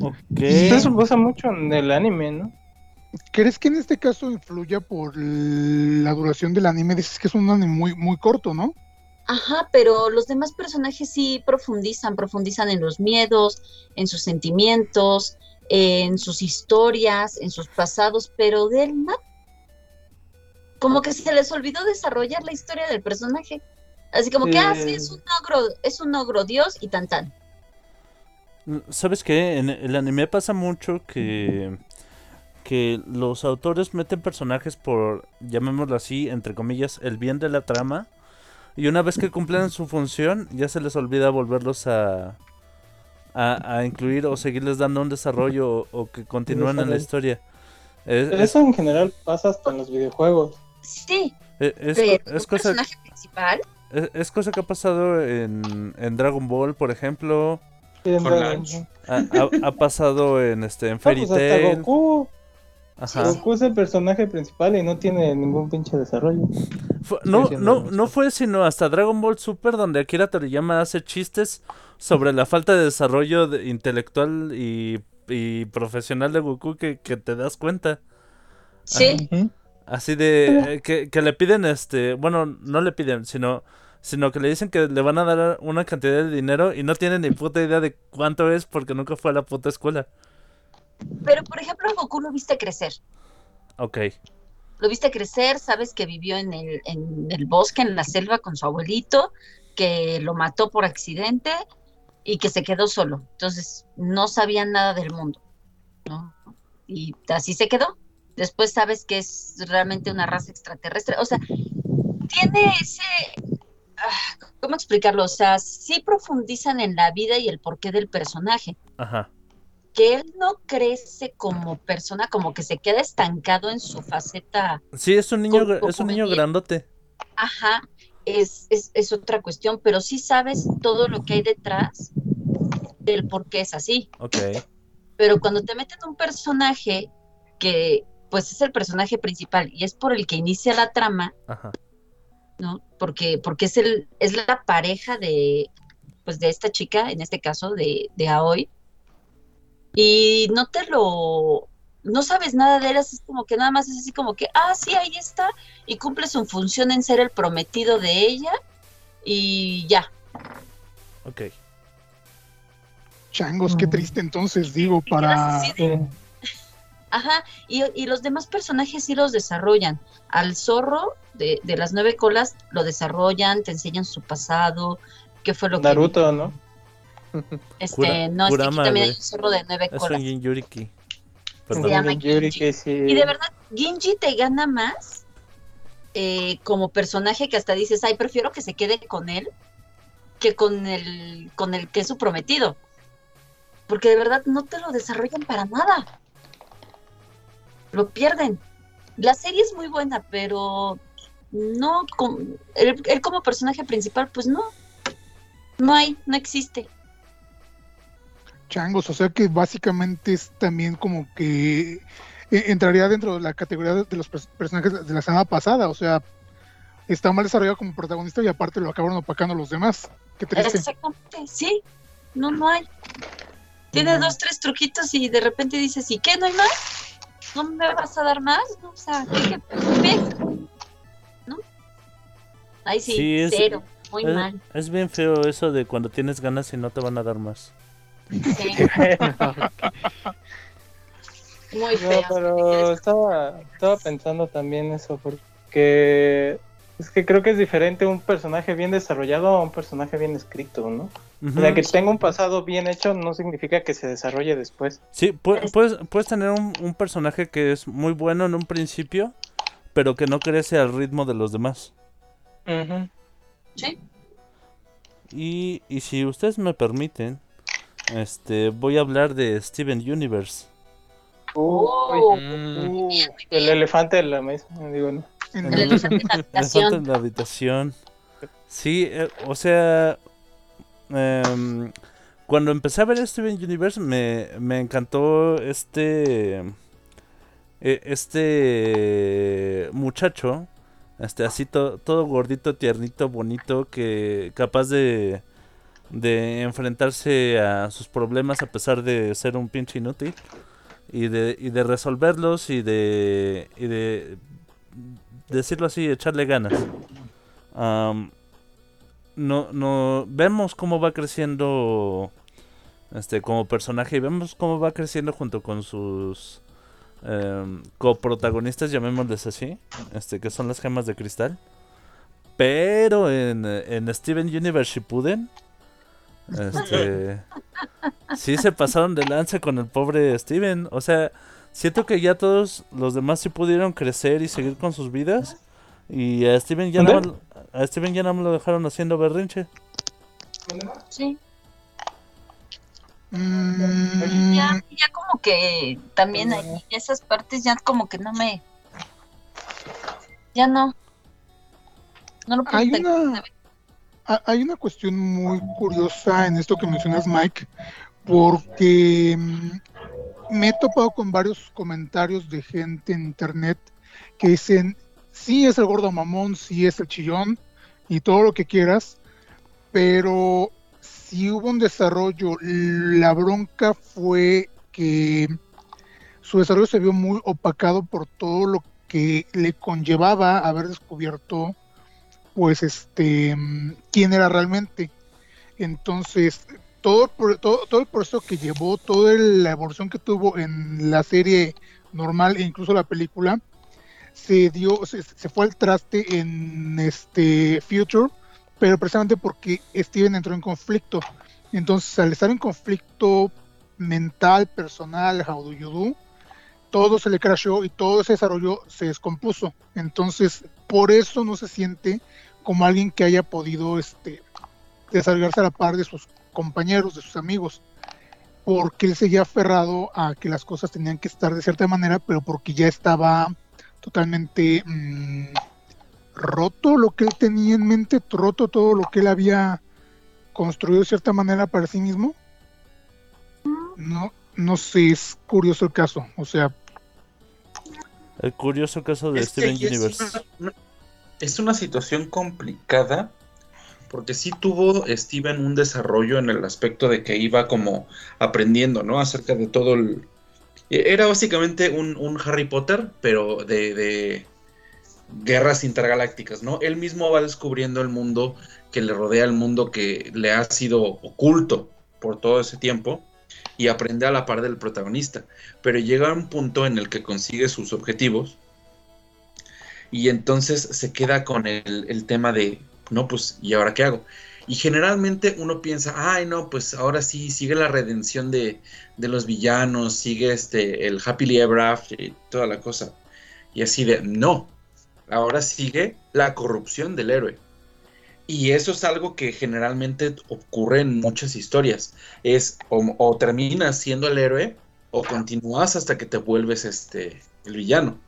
Ok. Eso pasa mucho en el anime, ¿no? ¿Crees que en este caso influya por la duración del anime? Dices que es un anime muy, muy corto, ¿no? Ajá, pero los demás personajes sí profundizan, profundizan en los miedos, en sus sentimientos, en sus historias, en sus pasados, pero de él. Como que se les olvidó desarrollar la historia del personaje. Así como que, ah, sí, Eh. es un ogro, es un ogro dios y tan tan. ¿Sabes qué? En el anime pasa mucho que, que los autores meten personajes por, llamémoslo así, entre comillas, el bien de la trama. Y una vez que cumplen su función, ya se les olvida volverlos a, a, a incluir o seguirles dando un desarrollo o, o que continúen en la historia. Es, es- Eso en general pasa hasta en los videojuegos. Sí, es- es pero co- es un cosa, personaje principal, es, es cosa que ha pasado en, en Dragon Ball, por ejemplo. Sí, en Dragon. Ball. Ha, ha- ha pasado en este en No, Fairy pues hasta Tail. Goku. Ajá. Goku es el personaje principal y no tiene ningún pinche desarrollo. Fue- no, no, no fue sino hasta Dragon Ball Super donde Akira Toriyama hace chistes sobre la falta de desarrollo de- intelectual y, y profesional de Goku que, que te das cuenta. sí. Así de eh, que, que le piden este, bueno, no le piden, sino sino que le dicen que le van a dar una cantidad de dinero y no tienen ni puta idea de cuánto es porque nunca fue a la puta escuela. Pero por ejemplo a Goku lo viste crecer. Ok. Lo viste crecer, sabes que vivió en el, en el bosque, en la selva con su abuelito, que lo mató por accidente y que se quedó solo. Entonces, no sabía nada del mundo. ¿no? Y así se quedó. Después sabes que es realmente una raza extraterrestre. O sea, tiene ese... ah, ¿Cómo explicarlo? O sea, sí profundizan en la vida y el porqué del personaje Ajá. Que él no crece como persona, como que se queda estancado en su faceta, Sí, es un niño, es un niño grandote. ajá, es, es, es otra cuestión, pero sí sabes todo lo que hay detrás del por qué es así. Ok. Pero cuando te meten un personaje que pues es el personaje principal y es por el que inicia la trama, Ajá. ¿no? Porque, porque es el, es la pareja de, pues de esta chica, en este caso, de, de Aoi. Y no te lo, no sabes nada de él, es como que nada más es así como que, ah, sí, ahí está, y cumple su función en ser el prometido de ella, y ya. Ok. Changos, qué triste entonces, digo, para... Ajá, y, y los demás personajes sí los desarrollan. Al zorro de, de las nueve colas lo desarrollan, te enseñan su pasado, qué fue lo que... Naruto, ¿no? Este, Kura- no, es que aquí también hay un zorro de nueve Es colas. un Jinjuriki. Se llama que sí. Y de verdad, Ginji te gana más eh, como personaje que hasta dices, ay, prefiero que se quede con él que con el, con el que es su prometido. Porque de verdad no te lo desarrollan para nada. Lo pierden. La serie es muy buena, pero no, él como personaje principal, pues no. No hay, no existe. Changos, o sea que básicamente es también como que eh, entraría dentro de la categoría de los pers- personajes de la semana pasada, o sea, está mal desarrollado como protagonista y aparte lo acabaron opacando los demás. Qué triste. Exactamente, sí. No, no hay. Tiene dos, tres truquitos y de repente dices, ¿y qué? ¿No hay más? ¿No me vas a dar más? No, o sea, ¿qué, qué? ¿No? Ahí sí, Sí, es- cero. Muy Es, mal. es bien feo eso de cuando tienes ganas y no te van a dar más. Sí, muy No, feo. pero estaba, estaba pensando también eso, porque es que creo que es diferente un personaje bien desarrollado a un personaje bien escrito, ¿no? O sea, que tenga un pasado bien hecho no significa que se desarrolle después. Sí, pu- puedes, puedes tener un, un personaje que es muy bueno en un principio, pero que no crece al ritmo de los demás. Sí. Y, y si ustedes me permiten, este, voy a hablar de Steven Universe. Oh, el elefante de la mesa, digo, ¿no? En el elefante en la habitación. en la habitación. Sí, eh, o sea, em, cuando empecé a ver Steven Universe me, me encantó este eh, este muchacho, este así to- todo gordito, tiernito, bonito, que capaz de de enfrentarse a sus problemas a pesar de ser un pinche inútil y de, y de resolverlos y de y de decirlo así, echarle ganas. No, no, vemos cómo va creciendo este como personaje y vemos cómo va creciendo junto con sus em, coprotagonistas, llamémosles así, este que son las gemas de cristal. Pero en, en Steven Universe Shippuden, este, sí se pasaron de lanza con el pobre Steven. O sea, siento que ya todos los demás sí pudieron crecer y seguir con sus vidas. Y a Steven ya no, a Steven ya no me lo dejaron haciendo berrinche. Sí. Mm, Ya, ya como que también ahí esas partes ya como que no me. Ya no. No lo puedo hay una hay una cuestión muy curiosa en esto que mencionas, Mike, porque mm, me he topado con varios comentarios de gente en internet que dicen, sí es el gordo mamón, sí es el chillón y todo lo que quieras, pero si hubo un desarrollo, la bronca fue que su desarrollo se vio muy opacado por todo lo que le conllevaba haber descubierto pues este quién era realmente. Entonces todo, todo, todo el proceso que llevó toda la evolución que tuvo en la serie normal e incluso la película se dio se, se fue al traste en este Future pero precisamente porque Steven entró en conflicto. Entonces al estar en conflicto mental personal how do you do todo se le crashó y todo ese desarrollo se descompuso. Entonces, por eso no se siente como alguien que haya podido este, desarrollarse a la par de sus compañeros, de sus amigos. porque él seguía aferrado a que las cosas tenían que estar de cierta manera, pero porque ya estaba totalmente mm, roto lo que él tenía en mente, roto todo lo que él había construido de cierta manera para sí mismo. No, no sé, es curioso el caso. O sea, El curioso caso de Es Steven es Universe. una- es una situación complicada porque sí tuvo Steven un desarrollo en el aspecto de que iba como aprendiendo, ¿no? Acerca de todo el... Era básicamente un, un Harry Potter, pero de, de guerras intergalácticas, ¿no? Él mismo va descubriendo el mundo que le rodea, el mundo que le ha sido oculto por todo ese tiempo y aprende a la par del protagonista. Pero llega a un punto en el que consigue sus objetivos y entonces se queda con el, tema de, no, pues, ¿y ahora qué hago? Y generalmente uno piensa, ay, no, pues ahora sí, sigue la redención de, de los villanos, sigue este, el happily ever after y toda la cosa. Y así de, no, ahora sigue la corrupción del héroe. Y eso es algo que generalmente ocurre en muchas historias. Es o, o terminas siendo el héroe o continúas hasta que te vuelves este, el villano.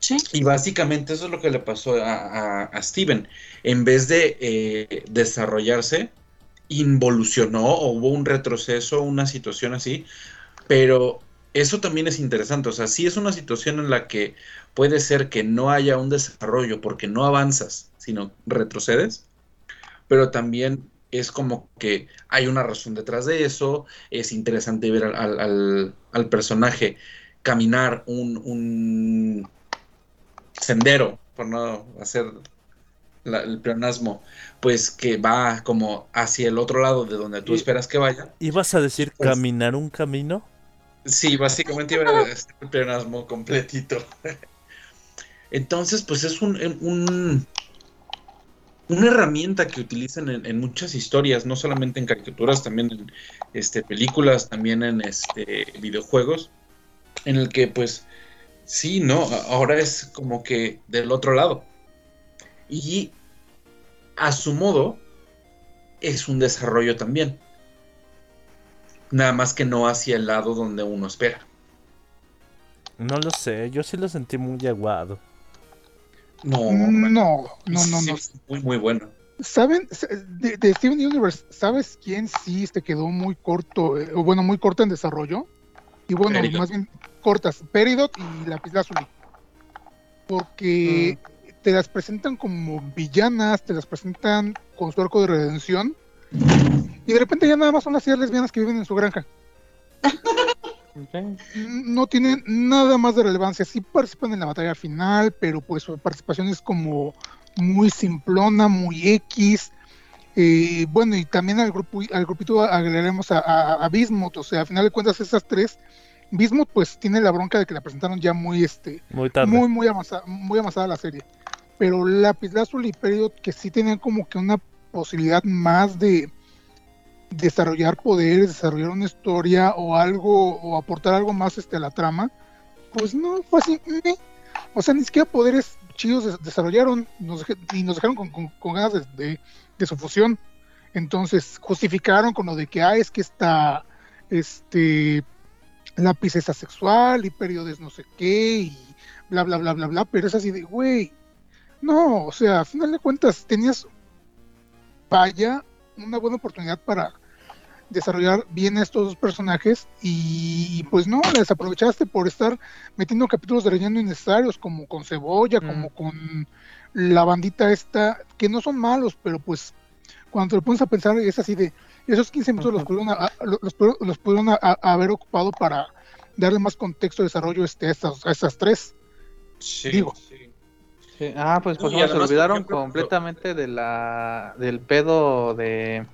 Sí. Y básicamente eso es lo que le pasó a, a- a Steven. En vez de eh, desarrollarse, involucionó o hubo un retroceso, una situación así. Pero eso también es interesante. O sea, sí es una situación en la que puede ser que no haya un desarrollo porque no avanzas, sino retrocedes. Pero también es como que hay una razón detrás de eso. Es interesante ver al, al- al- al personaje caminar un, un sendero, por no hacer la- el pleonasmo, pues que va como hacia el otro lado de donde tú esperas que vaya. ¿Ibas a decir Pues- caminar un camino? Sí, básicamente iba a decir el pleonasmo completito. Entonces, pues es un, un- una herramienta que utilizan en, muchas historias, no solamente en caricaturas, también en este, películas, también en este, videojuegos, en el que pues sí, ¿no? Ahora es como que del otro lado. Y a su modo es un desarrollo también. Nada más que no hacia el lado donde uno espera. No lo sé, yo sí lo sentí muy aguado. No, no, no, no, no. muy, muy bueno. ¿Saben? De, de Steven Universe, ¿sabes quién sí se quedó muy corto, eh, o bueno, muy corto en desarrollo? Y bueno, Peridot. más bien cortas, Peridot y Lapislázuli. Porque te las presentan como villanas, te las presentan con su arco de redención, y de repente ya nada más son las tías lesbianas que viven en su granja. No tienen nada más de relevancia. Sí participan en la batalla final, pero pues su participación es como muy simplona, muy X. Eh, bueno, y también al grupo, al grupito agregaremos a, a, a Bismuth, o sea, a final de cuentas esas tres, Bismuth pues tiene la bronca de que la presentaron ya muy este, Muy tarde. muy, muy avanzada, muy avanzada la serie. Pero Lapislázuli y Peridot que sí tenían como que una posibilidad más de desarrollar poderes, desarrollar una historia o algo, o aportar algo más este, a la trama, pues no, fue así, o sea, ni siquiera poderes chidos des- desarrollaron nos y nos dejaron con, ganas de, de- su fusión. Entonces justificaron con lo de que, ah, es que esta, este, lápiz es asexual y periodos no sé qué y bla, bla, bla, bla, bla, pero es así de, güey, no, o sea, a final de cuentas tenías, vaya, una buena oportunidad para desarrollar bien estos dos personajes y pues no, la desaprovechaste por estar metiendo capítulos de relleno innecesarios como con Cebolla, como con la bandita esta, que no son malos, pero pues cuando te lo pones a pensar es así de, esos 15 minutos los pudieron, a- los, pudieron- los pudieron a- a- haber ocupado para darle más contexto de desarrollo este, a, estas, a estas tres. Digo. Sí, Ah, pues No, ejemplo, se olvidaron ejemplo, completamente de la del pedo de,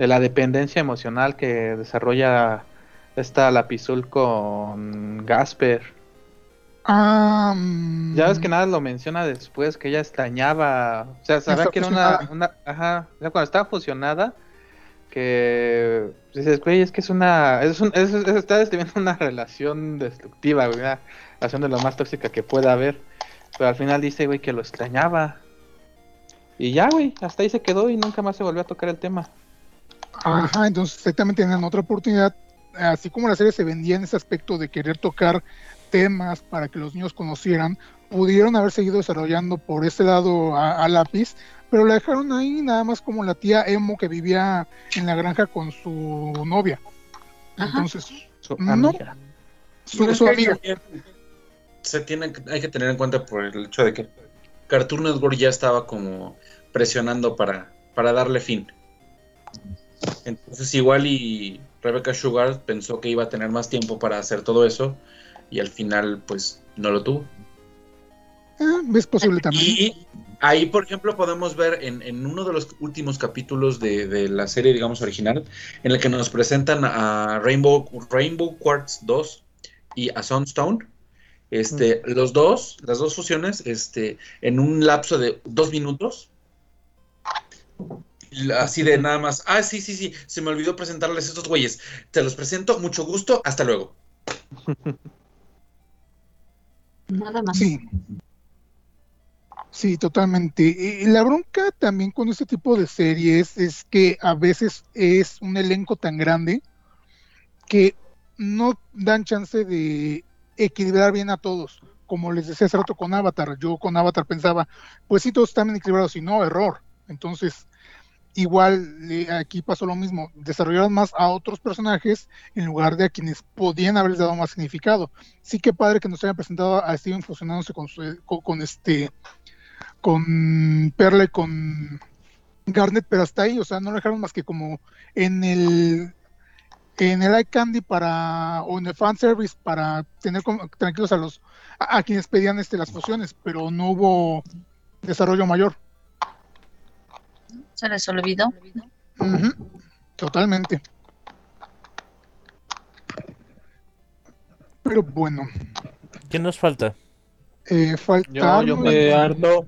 de la dependencia emocional que desarrolla esta Lapizul con Gasper. Ah, mm, Ya ves que nada lo menciona después, que ella extrañaba, o sea, sabía que era una, ajá, o sea, cuando estaba fusionada, que dices, güey, es que es una, es un, es, es- está describiendo una relación destructiva, güey, una relación de lo más tóxica que pueda haber, pero al final dice, güey, que lo extrañaba, y ya, güey, hasta ahí se quedó y nunca más se volvió a tocar el tema. Ajá, entonces exactamente tienen otra oportunidad así como la serie se vendía en ese aspecto de querer tocar temas para que los niños conocieran, pudieron haber seguido desarrollando por ese lado a, a lápiz, pero la dejaron ahí nada más como la tía Emo que vivía en la granja con su novia. Ajá. Entonces, Su no, amiga. su, es su que amiga. también Se tiene, hay que tener en cuenta por el hecho de que Cartoon Network ya estaba como presionando para, para darle fin. Entonces igual y Rebecca Sugar pensó que iba a tener más tiempo para hacer todo eso y al final pues no lo tuvo. Ah, es posible también. Y ahí, por ejemplo, podemos ver en, en uno de los últimos capítulos de, de la serie, digamos, original, en el que nos presentan a Rainbow, Rainbow Quartz 2 y a Sunstone. Este, Los dos, las dos fusiones, este, en un lapso de dos minutos. Así de nada más. Ah, sí, sí, sí. Se me olvidó presentarles a estos güeyes. Te los presento, mucho gusto, hasta luego. Nada más. Sí. Sí, totalmente. Y la bronca también con este tipo de series es que a veces es un elenco tan grande que no dan chance de equilibrar bien a todos. Como les decía hace rato con Avatar, yo con Avatar pensaba, pues sí, todos están bien equilibrados, y no, error. Entonces, igual eh, aquí pasó lo mismo, desarrollaron más a otros personajes en lugar de a quienes podían haberles dado más significado. Sí que padre que nos hayan presentado a Steven fusionándose con, su- con, con este con Perla y con Garnet, pero hasta ahí, o sea, no lo dejaron más que como en el en el iCandy para o en el fanservice para tener como- tranquilos a los a, a quienes pedían este las fusiones, pero no hubo desarrollo mayor. Se les olvidó. Totalmente. Pero bueno, ¿Quién nos falta? eh, falta Yo, yo. Eh, Arno,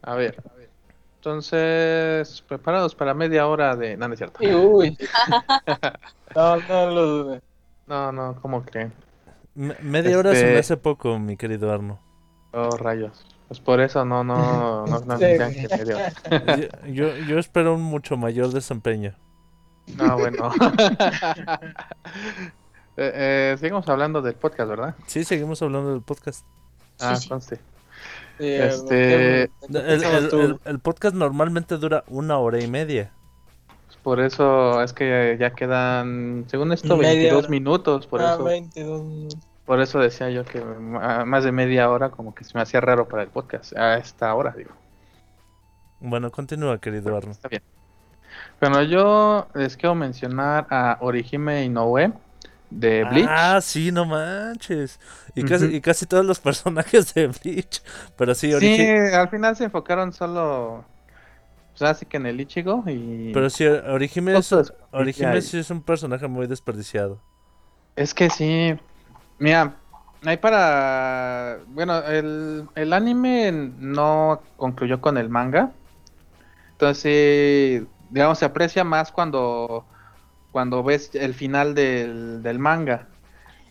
A ver. Entonces, preparados para media hora de. No, no es cierto. uy. No, no lo dude. No, no, ¿cómo creen? Me- media hora se me Este- hace poco, mi querido Arno. Oh, rayos. Pues por eso no, no, no, no Sí. Yo, yo, espero un mucho mayor desempeño. No, bueno. eh, eh, seguimos hablando del podcast, ¿verdad? Sí, seguimos hablando del podcast. Ah, sí. conste. Sí, Este- ¿en qué- en qué El, pensabas el- tú? el- el podcast normalmente dura una hora y media. Por eso es que ya quedan, según esto, Media 22 hora. minutos. Por Ah, eso, 22 minutos. Por eso decía yo que más de media hora como que se me hacía raro para el podcast. A esta hora, digo. Bueno, continúa, querido Arno. Está bien. Bueno, yo les quiero mencionar a Orihime Inoue de Bleach. Ah, sí, no manches. Y, casi, y casi todos los personajes de Bleach. Pero sí, Sí, Origi- al final se enfocaron solo, pues así que en el Ichigo y... pero sí, Orihime, es, Orihime sí es un personaje muy desperdiciado. Es que sí, mira, hay para... Bueno, el, el anime no concluyó con el manga. Entonces, digamos, se aprecia más cuando, cuando ves el final del, del manga.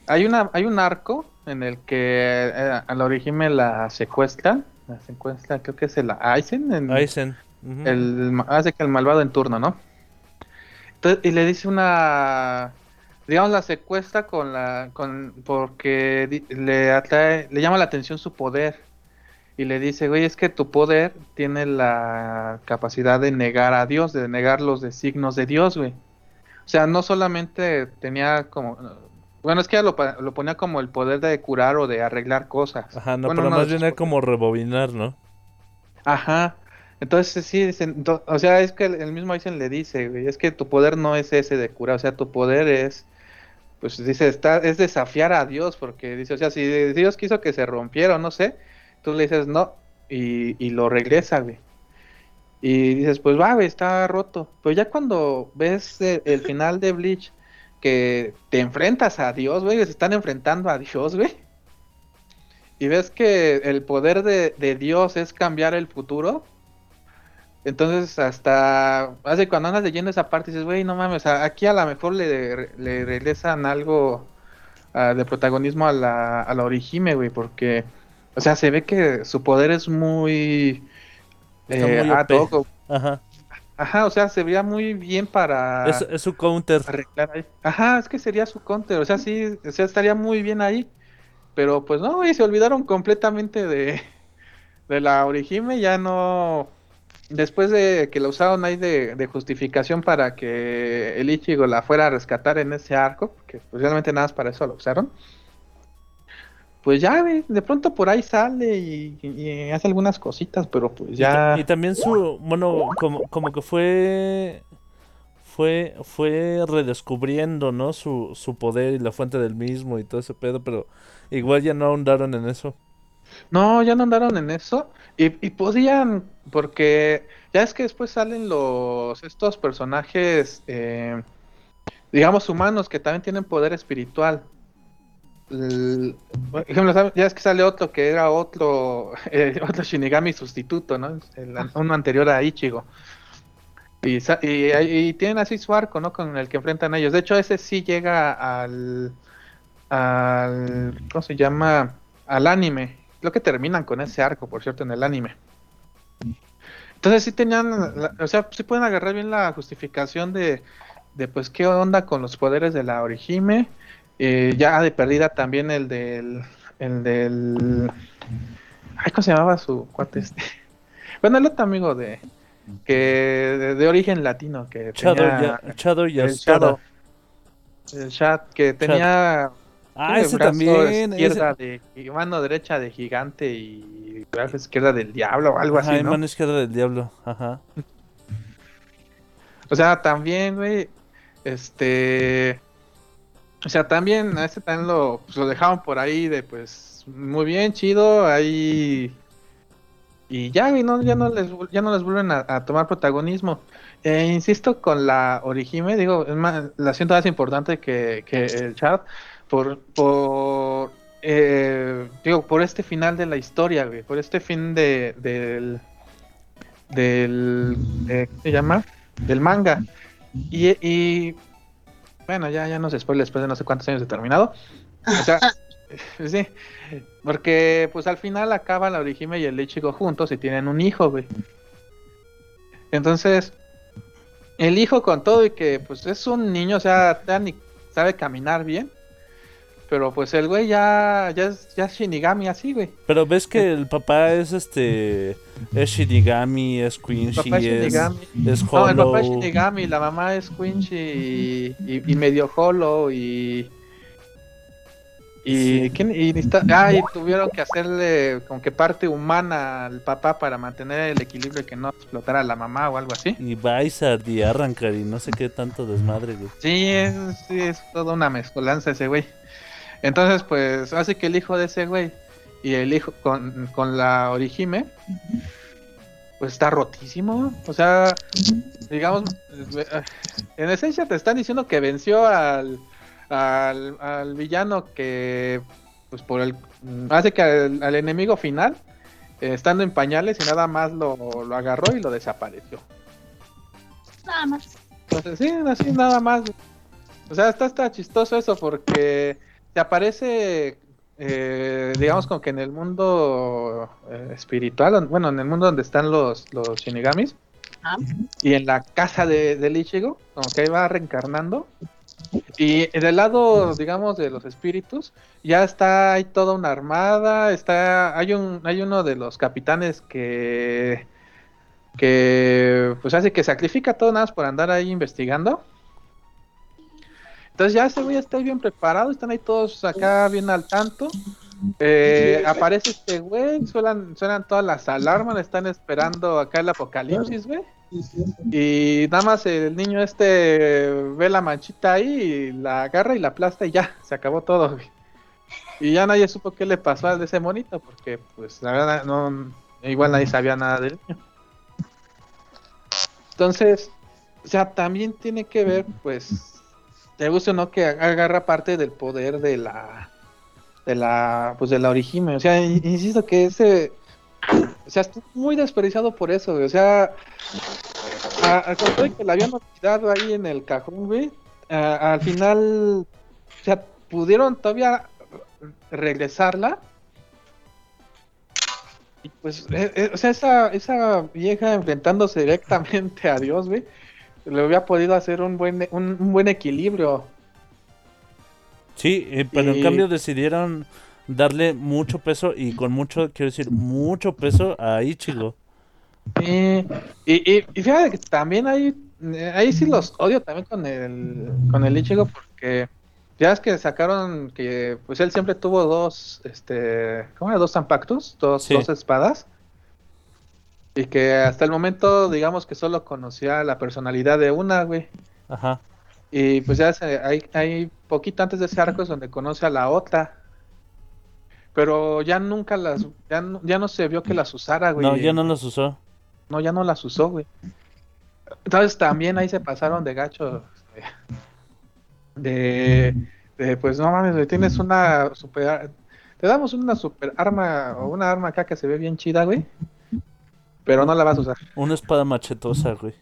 Hay, una, hay un arco en el que eh, a la Orihime la secuestran. La secuestra, creo que es el Aizen. en- Aizen. ujú. el hace que el malvado en turno, ¿no? Entonces, y le dice una digamos la secuestra con la con porque le atrae, le llama la atención su poder y le dice, "Güey, es que tu poder tiene la capacidad de negar a Dios, de negar los designios de Dios, güey." O sea, no solamente tenía como bueno, es que lo, lo ponía como el poder de curar o de arreglar cosas. Ajá, no, Bueno, pero más bien era como rebobinar, ¿no? Ajá. Entonces sí, dicen, o sea, es que el, el mismo Aizen le dice, güey, es que tu poder no es ese de curar, o sea, tu poder es, pues dice, está, es desafiar a Dios, porque dice, o sea, si Dios quiso que se rompiera, no sé, tú le dices no, y, y lo regresa, güey. Y dices, pues va, güey, está roto. Pero ya cuando ves el, el final de Bleach, que te enfrentas a Dios, güey, se están enfrentando a Dios, güey. Y ves que el poder de, de Dios es cambiar el futuro. Entonces, hasta hace cuando andas leyendo esa parte, dices, güey, no mames, aquí a lo mejor le, le regresan algo ah, de protagonismo a la, a la Orihime, güey, porque, o sea, se ve que su poder es muy. Eh, muy ad OP. hoc, o- Ajá. Ajá, o sea, se vería muy bien para Es, es su counter. arreglar ahí. Ajá, es que sería su counter, o sea, sí, o sea, estaría muy bien ahí. Pero pues no, güey, se olvidaron completamente de, de la Orihime, ya no... Después de que la usaron ahí de, de justificación para que el Ichigo la fuera a rescatar en ese arco, que pues realmente nada más para eso lo usaron. Pues ya, de pronto por ahí sale y, y hace algunas cositas, pero pues ya... Y también su, bueno, como, como que fue, fue, fue redescubriendo, ¿no? Su, su poder y la fuente del mismo y todo ese pedo, pero igual ya no ahondaron en eso. No, ya no andaron en eso. Y, podían, porque ya es que después salen los estos personajes, eh, digamos, humanos que también tienen poder espiritual. Por ejemplo, ya es que sale otro que era otro, eh, Shinigami sustituto, ¿no? Uno anterior a Ichigo. Y, y tienen así su arco, ¿no? Con el que enfrentan a ellos. De hecho, ese sí llega al, al, ¿cómo se llama? Al anime. Creo que terminan con ese arco, por cierto, en el anime. Entonces sí tenían, la- o sea, sí pueden agarrar bien la justificación de, de pues qué onda con los poderes de la Orihime. Eh, ya de perdida también el del, el del, ay, ¿cómo se llamaba su cuate este? Bueno, el otro amigo de, que de, de origen latino que Shadow, tenía ya, Shadow y el. Shadow, el Chat que tenía Ah, ese también. izquierda ese- de mano derecha de gigante y brazo izquierda del diablo o algo Ajá, así, ¿no? mano izquierda del diablo. Ajá. O sea, también, güey, este, o sea, también a este también lo, pues, lo dejaron por ahí de, pues, muy bien, chido, ahí y ya, güey, no, ya no les, ya no les vuelven a, a tomar protagonismo. Eh, insisto con la Orihime, digo, es más, la siento más importante que, que el chat por, por eh, digo, por este final de la historia, güey, por este fin de, del, del, eh, ¿qué se llama? Del manga. Y, y bueno, ya, ya no se spoiler después de no sé cuántos años de terminado. O sea, sí, porque pues al final acaban la Orihime y el Ichigo juntos y tienen un hijo, güey. Entonces, el hijo con todo y que pues es un niño, o sea, ya ni sabe caminar bien. Pero pues el güey ya, ya es, ya es Shinigami así, güey. Pero ves que el papá es este. Es Shinigami, es Quincy, es es, No, el papá es. Shinigami, la mamá es Quincy y, y, y medio Hollow y... Y, ¿quién? y necesita- ah, y tuvieron que hacerle como que parte humana al papá para mantener el equilibrio y que no explotara la mamá o algo así. Y Bizard y Arrancar y no sé qué tanto desmadre, güey. Sí, es, sí, es toda una mezcolanza ese güey. Entonces, pues, hace que el hijo de ese güey y el hijo con, con la Orihime, pues está rotísimo. O sea, digamos, eh, en esencia te están diciendo que venció al, al, al villano que, pues, por el. Hace que al, al enemigo final, eh, estando en pañales y nada más lo, lo agarró y lo desapareció. Nada más. Entonces, sí, así nada más. O sea, está, está chistoso eso porque te aparece, eh, digamos, como que en el mundo eh, espiritual, bueno, en el mundo donde están los, los shinigamis Ah, y en la casa de, del Ichigo, como que ahí va reencarnando. Y del lado, digamos, de los espíritus, ya está hay toda una armada, está, hay un, hay uno de los capitanes que que pues hace que sacrifica todo nada más por andar ahí investigando. Entonces ya ese güey está ahí bien preparado, están ahí todos acá bien al tanto. Eh, aparece este güey, suenan, suenan todas las alarmas, están esperando acá el apocalipsis, güey. Y nada más el niño este ve la manchita ahí y la agarra y la aplasta y ya, se acabó todo, güey. Y ya nadie supo qué le pasó al de ese monito, porque pues la verdad no, igual nadie sabía nada del niño. Entonces, o sea, también tiene que ver, pues, te gusta o no que agarra parte del poder de la, de la, pues, de la origime. O sea, in- insisto que ese, o sea, está muy desperdiciado por eso, güey. O sea, al contrario que la habían olvidado ahí en el cajón, güey, al final, o sea, pudieron todavía regresarla Y pues, eh, eh, o sea, esa, esa vieja enfrentándose directamente a Dios, güey, le hubiera podido hacer un buen, un, un buen equilibrio. Sí, eh, pero en cambio decidieron darle mucho peso y con mucho, quiero decir, mucho peso a Ichigo. Sí, y, y, y fíjate que también ahí, eh, ahí sí los odio también con el, con el Ichigo porque ya es que sacaron que pues él siempre tuvo dos, este, ¿cómo era? Dos zampactus, dos, Sí. dos espadas. Y que hasta el momento, digamos que solo conocía la personalidad de una, güey. Ajá. Y pues ya se- hay, hay poquito antes de ese arco es donde conoce a la otra. Pero ya nunca las, ya no, ya no se vio que las usara, güey. No, ya no los usó. No, ya no las usó, güey. Entonces también ahí se pasaron de gacho. De, de, pues no mames, güey, tienes una super... Te damos una super arma o una arma acá que se ve bien chida, güey. Pero no la vas a usar. Una espada machetosa, güey.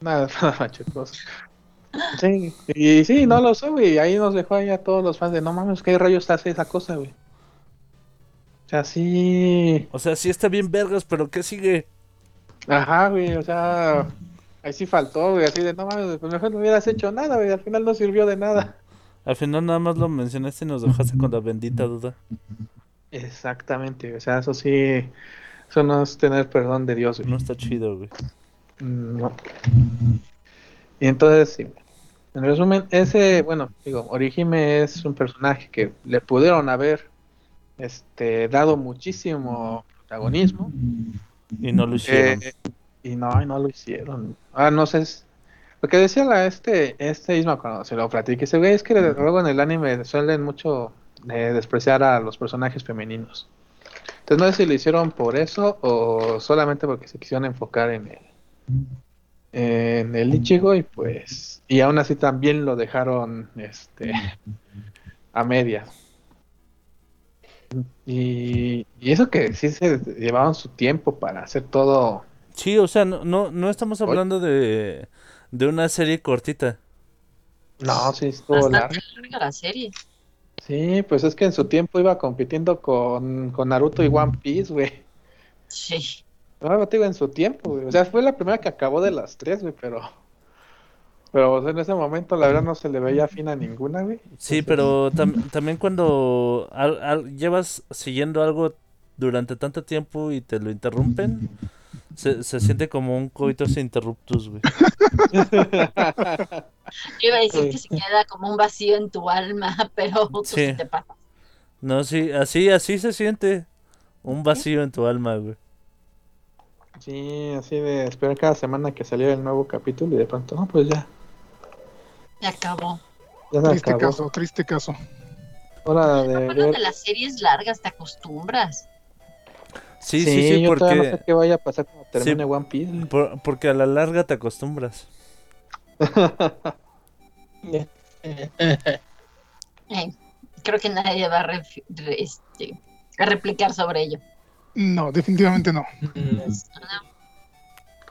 Nada, nada machetosa. Sí, y sí, no lo usó, güey. Ahí nos dejó ahí a todos los fans de no mames, ¿qué rayos hace esa cosa, güey? O sea, sí. O sea, sí está bien vergas, pero ¿qué sigue? Ajá, güey, o sea, ahí sí faltó, güey, así de no mames, pues mejor no hubieras hecho nada, güey, al final no sirvió de nada. Al final nada más lo mencionaste y nos dejaste con la bendita duda. Exactamente, o sea, eso sí, eso no es tener perdón de Dios, güey. No está chido, güey. Mm, No. Y entonces, sí, en resumen, ese, bueno, digo, Orihime es un personaje que le pudieron haber, este, dado muchísimo protagonismo. Y no lo hicieron. Eh, y no, y no lo hicieron. Ah, no sé. es- Lo que decía la, este, este Isma cuando se lo platiqué, ese güey es que luego en el anime suelen mucho eh, despreciar a los personajes femeninos. Entonces no sé si lo hicieron por eso o solamente porque se quisieron enfocar en el, en el Ichigo y pues, y aún así también lo dejaron este a medias. Y, y eso que sí se llevaban su tiempo para hacer todo. Sí, o sea, no, no, no estamos hablando de, de una serie cortita. No, sí, estuvo largo. larga la serie. Sí, pues es que en su tiempo iba compitiendo con, con Naruto y One Piece, güey. Sí. No, te digo, en su tiempo, güey. O sea, fue la primera que acabó de las tres, güey, pero. Pero o sea, en ese momento, la verdad, no se le veía fin a ninguna, güey. Sí, pero tam- también cuando al- al- llevas siguiendo algo durante tanto tiempo y te lo interrumpen, se, se siente como un coitus interruptus, güey. Yo iba a decir que se queda como un vacío en tu alma, pero tú sí, Sí. te pasa. No, sí, así, así se siente. Un vacío en tu alma, güey. Sí, así de esperar cada semana que saliera el nuevo capítulo y de pronto, no, pues ya. Se acabó. Ya se Triste acabó. caso, triste caso. Hora de ver. de las series largas te acostumbras. Sí, sí, sí, yo todavía no porque, sé qué vaya a pasar cuando Sí. termine One Piece. por- porque a la larga te acostumbras. Creo que nadie va a, re- este, a replicar sobre ello. No, definitivamente no.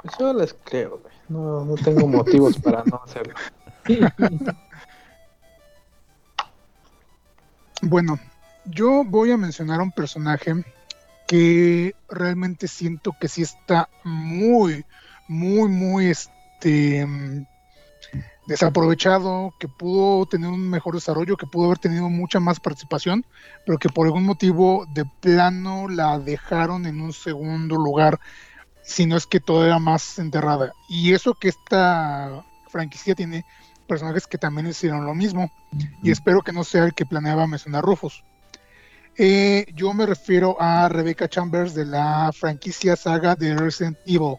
Pues yo les creo, güey. No, no tengo motivos para no hacerlo. Bueno, yo voy a mencionar a un personaje que realmente siento que sí está muy, muy, muy este mm, desaprovechado, que pudo tener un mejor desarrollo, que pudo haber tenido mucha más participación, pero que por algún motivo de plano la dejaron en un segundo lugar, si no es que todavía más enterrada. Y eso que esta franquicia tiene personajes que también hicieron lo mismo y espero que no sea el que planeaba mencionar Rufus. Eh, yo me refiero a Rebecca Chambers de la franquicia saga de Resident Evil.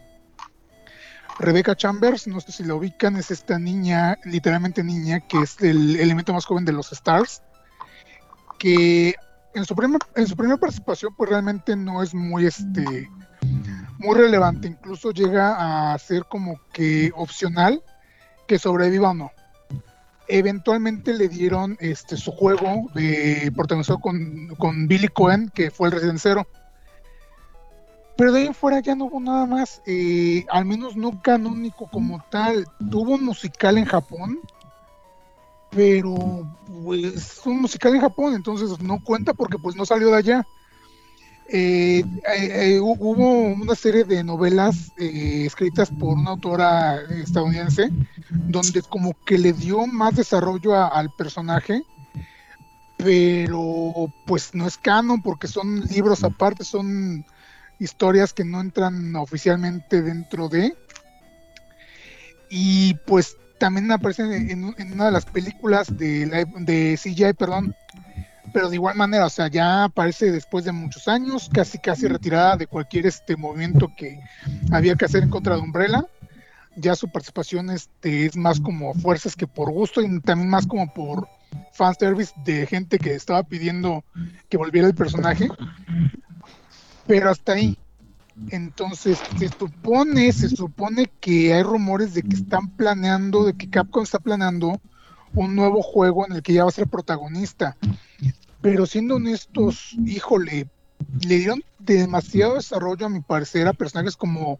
Rebecca Chambers, no sé si la ubican, es esta niña, literalmente niña, que es el elemento más joven de los Stars, que en su, en su primera participación pues realmente no es muy este muy relevante, incluso llega a ser como que opcional que sobreviva o no eventualmente le dieron este su juego de protagonizado con, con Billy Cohen, que fue el Resident Zero. Pero de ahí en fuera ya no hubo nada más, eh, al menos no canónico como tal. Tuvo un musical en Japón, pero pues un musical en Japón, entonces no cuenta porque pues no salió de allá. Eh, eh, eh, hu- hubo una serie de novelas eh, escritas por una autora estadounidense donde como que le dio más desarrollo al personaje, pero pues no es canon porque son libros aparte, son historias que no entran oficialmente dentro de. Y pues también aparecen en, una de las películas de, live- de CGI, perdón, pero de igual manera, o sea, ya aparece después de muchos años, casi casi retirada de cualquier este movimiento que había que hacer en contra de Umbrella. Ya su participación este, es más como fuerzas que por gusto y también más como por fanservice de gente que estaba pidiendo que volviera el personaje. Pero hasta ahí. Entonces, se supone, se supone que hay rumores de que están planeando, de que Capcom está planeando un nuevo juego en el que ya va a ser protagonista. Pero siendo honestos, híjole, le dieron demasiado desarrollo a mi parecer a personajes como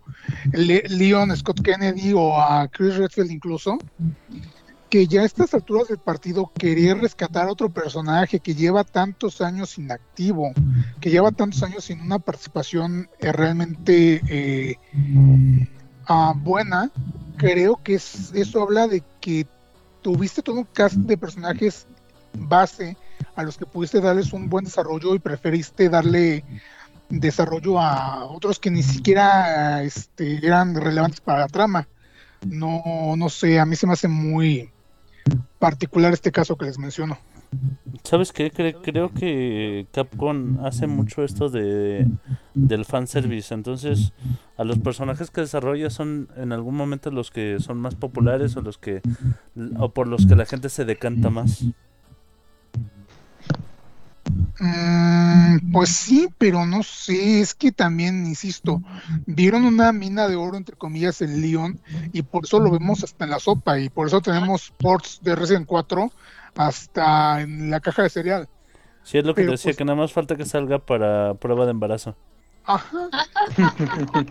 Le- Leon Scott Kennedy o a Chris Redfield incluso, que ya a estas alturas del partido querer rescatar a otro personaje que lleva tantos años inactivo, que lleva tantos años sin una participación eh, realmente eh, ah, buena, creo que es- eso habla de que tuviste todo un cast de personajes base a los que pudiste darles un buen desarrollo y preferiste darle desarrollo a otros que ni siquiera este, eran relevantes para la trama. No, no sé, a mí se me hace muy particular este caso que les menciono. ¿Sabes qué? Cre- creo que Capcom hace mucho esto de del fanservice. Entonces, a los personajes que desarrolla son en algún momento los que son más populares o los que o por los que la gente se decanta más. Mm, pues sí, pero no sé, es que también, insisto, vieron una mina de oro, entre comillas, en Leon, y por eso lo vemos hasta en la sopa, y por eso tenemos ports de Resident 4 hasta en la caja de cereal. Sí, es lo que Pero, decía, pues- que nada más falta que salga para prueba de embarazo. Ajá.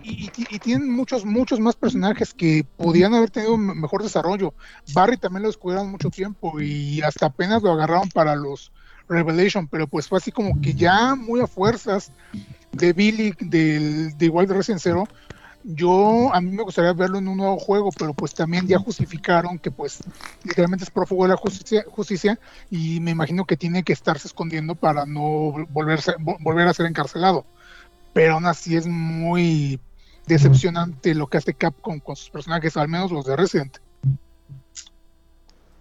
Y, tienen muchos, muchos más personajes que podían haber tenido mejor desarrollo. Barry también lo descubrieron mucho tiempo y hasta apenas lo agarraron para los Revelation, pero pues fue así como que ya muy a fuerzas de Billy, del, de de Resident Zero. Yo, a mí me gustaría verlo en un nuevo juego, pero pues también ya justificaron que pues literalmente es prófugo de la justicia, justicia y me imagino que tiene que estarse escondiendo para no volverse, vo- volver a ser encarcelado pero aún así es muy decepcionante lo que hace Capcom con sus personajes, al menos los de Resident.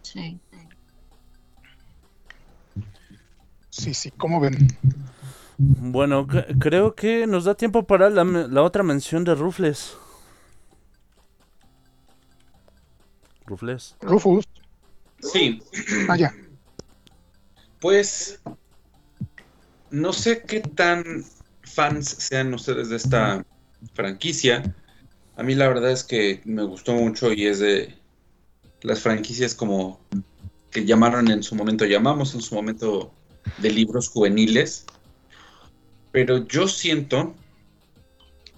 Sí. Sí, sí, ¿cómo ven? Bueno, creo que nos da tiempo para la, me- la otra mención de Rufles. Rufles. Rufus, Sí, allá. pues no sé qué tan fans sean ustedes de esta franquicia. A mí la verdad es que me gustó mucho y es de las franquicias como que llamaron en su momento, llamamos en su momento de libros juveniles. Pero yo siento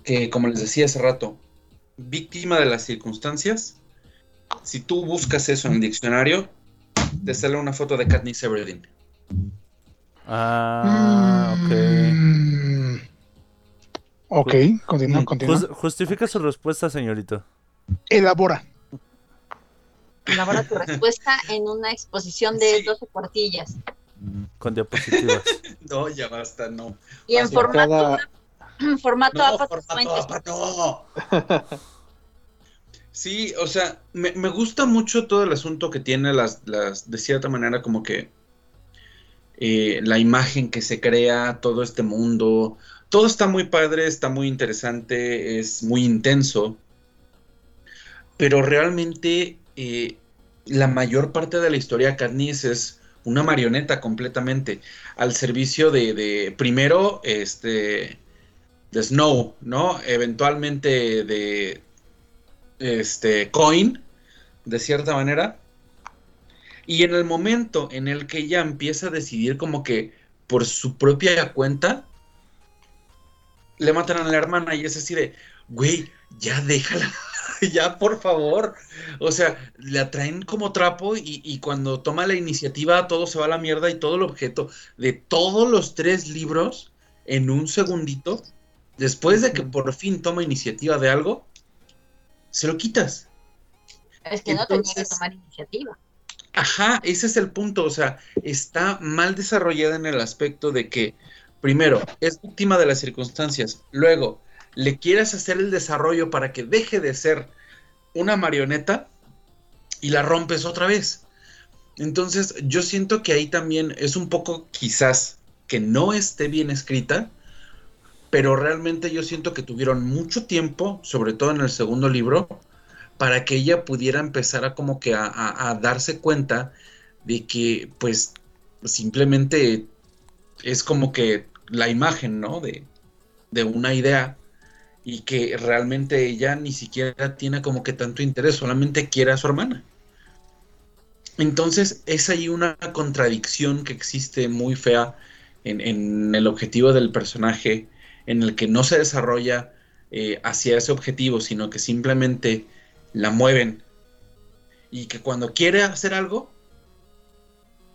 que, como les decía hace rato, víctima de las circunstancias, si tú buscas eso en el diccionario, te sale una foto de Katniss Everdeen. Ah, ok. Mm, ok, continúa, Mm, continúa. jus- justifica su respuesta, señorito. Elabora. Elabora tu respuesta en una exposición de 12 cuartillas. Con diapositivas. No, ya basta, no. Y en formato, Cada- formato No, APA formato 50. APA, no. Sí, o sea, me, me gusta mucho todo el asunto que tiene las, las de cierta manera como que eh, la imagen que se crea, todo este mundo, todo está muy padre, está muy interesante, es muy intenso, pero realmente eh, la mayor parte de la historia Katniss es una marioneta completamente al servicio de, primero, este, de Snow, ¿no? Eventualmente de este Coin, de cierta manera. Y en el momento en el que ella empieza a decidir como que por su propia cuenta, le matan a la hermana y es así de, güey, ya déjala, ya por favor. O sea, la traen como trapo y, y cuando toma la iniciativa todo se va a la mierda y todo el objeto de todos los tres libros en un segundito, después de que por fin toma iniciativa de algo, se lo quitas. Es que no tenía que Entonces- tomar iniciativa. Ajá, ese es el punto. O sea, está mal desarrollada en el aspecto de que, primero, es víctima de las circunstancias. Luego, le quieres hacer el desarrollo para que deje de ser una marioneta y la rompes otra vez. Entonces, yo siento que ahí también es un poco quizás que no esté bien escrita, pero realmente yo siento que tuvieron mucho tiempo, sobre todo en el segundo libro, para que ella pudiera empezar a como que a, a- darse cuenta de que pues simplemente es como que la imagen, ¿no? De, de una idea y que realmente ella ni siquiera tiene como que tanto interés, solamente quiere a su hermana. Entonces es ahí una contradicción que existe muy fea en, en el objetivo del personaje, en el que no se desarrolla eh, hacia ese objetivo, sino que simplemente la mueven y que cuando quiere hacer algo,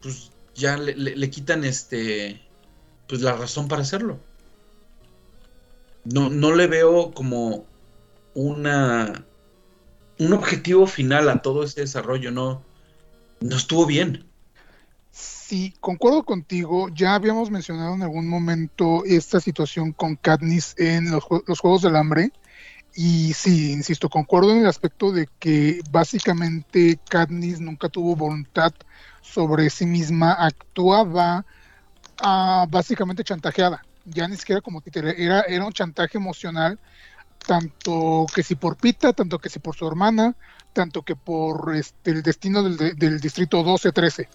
pues ya le, le- le quitan este, pues la razón para hacerlo. No, no le veo como una, un objetivo final a todo ese desarrollo, no, no estuvo bien. Sí, concuerdo contigo. Ya habíamos mencionado en algún momento esta situación con Katniss en los, los Juegos del Hambre. Y sí, insisto, concuerdo en el aspecto de que básicamente Katniss nunca tuvo voluntad sobre sí misma, actuaba ah, básicamente chantajeada. Ya ni siquiera como títere, era, era un chantaje emocional, tanto que si por Pita, tanto que si por su hermana, tanto que por este, el destino del, del distrito 12-13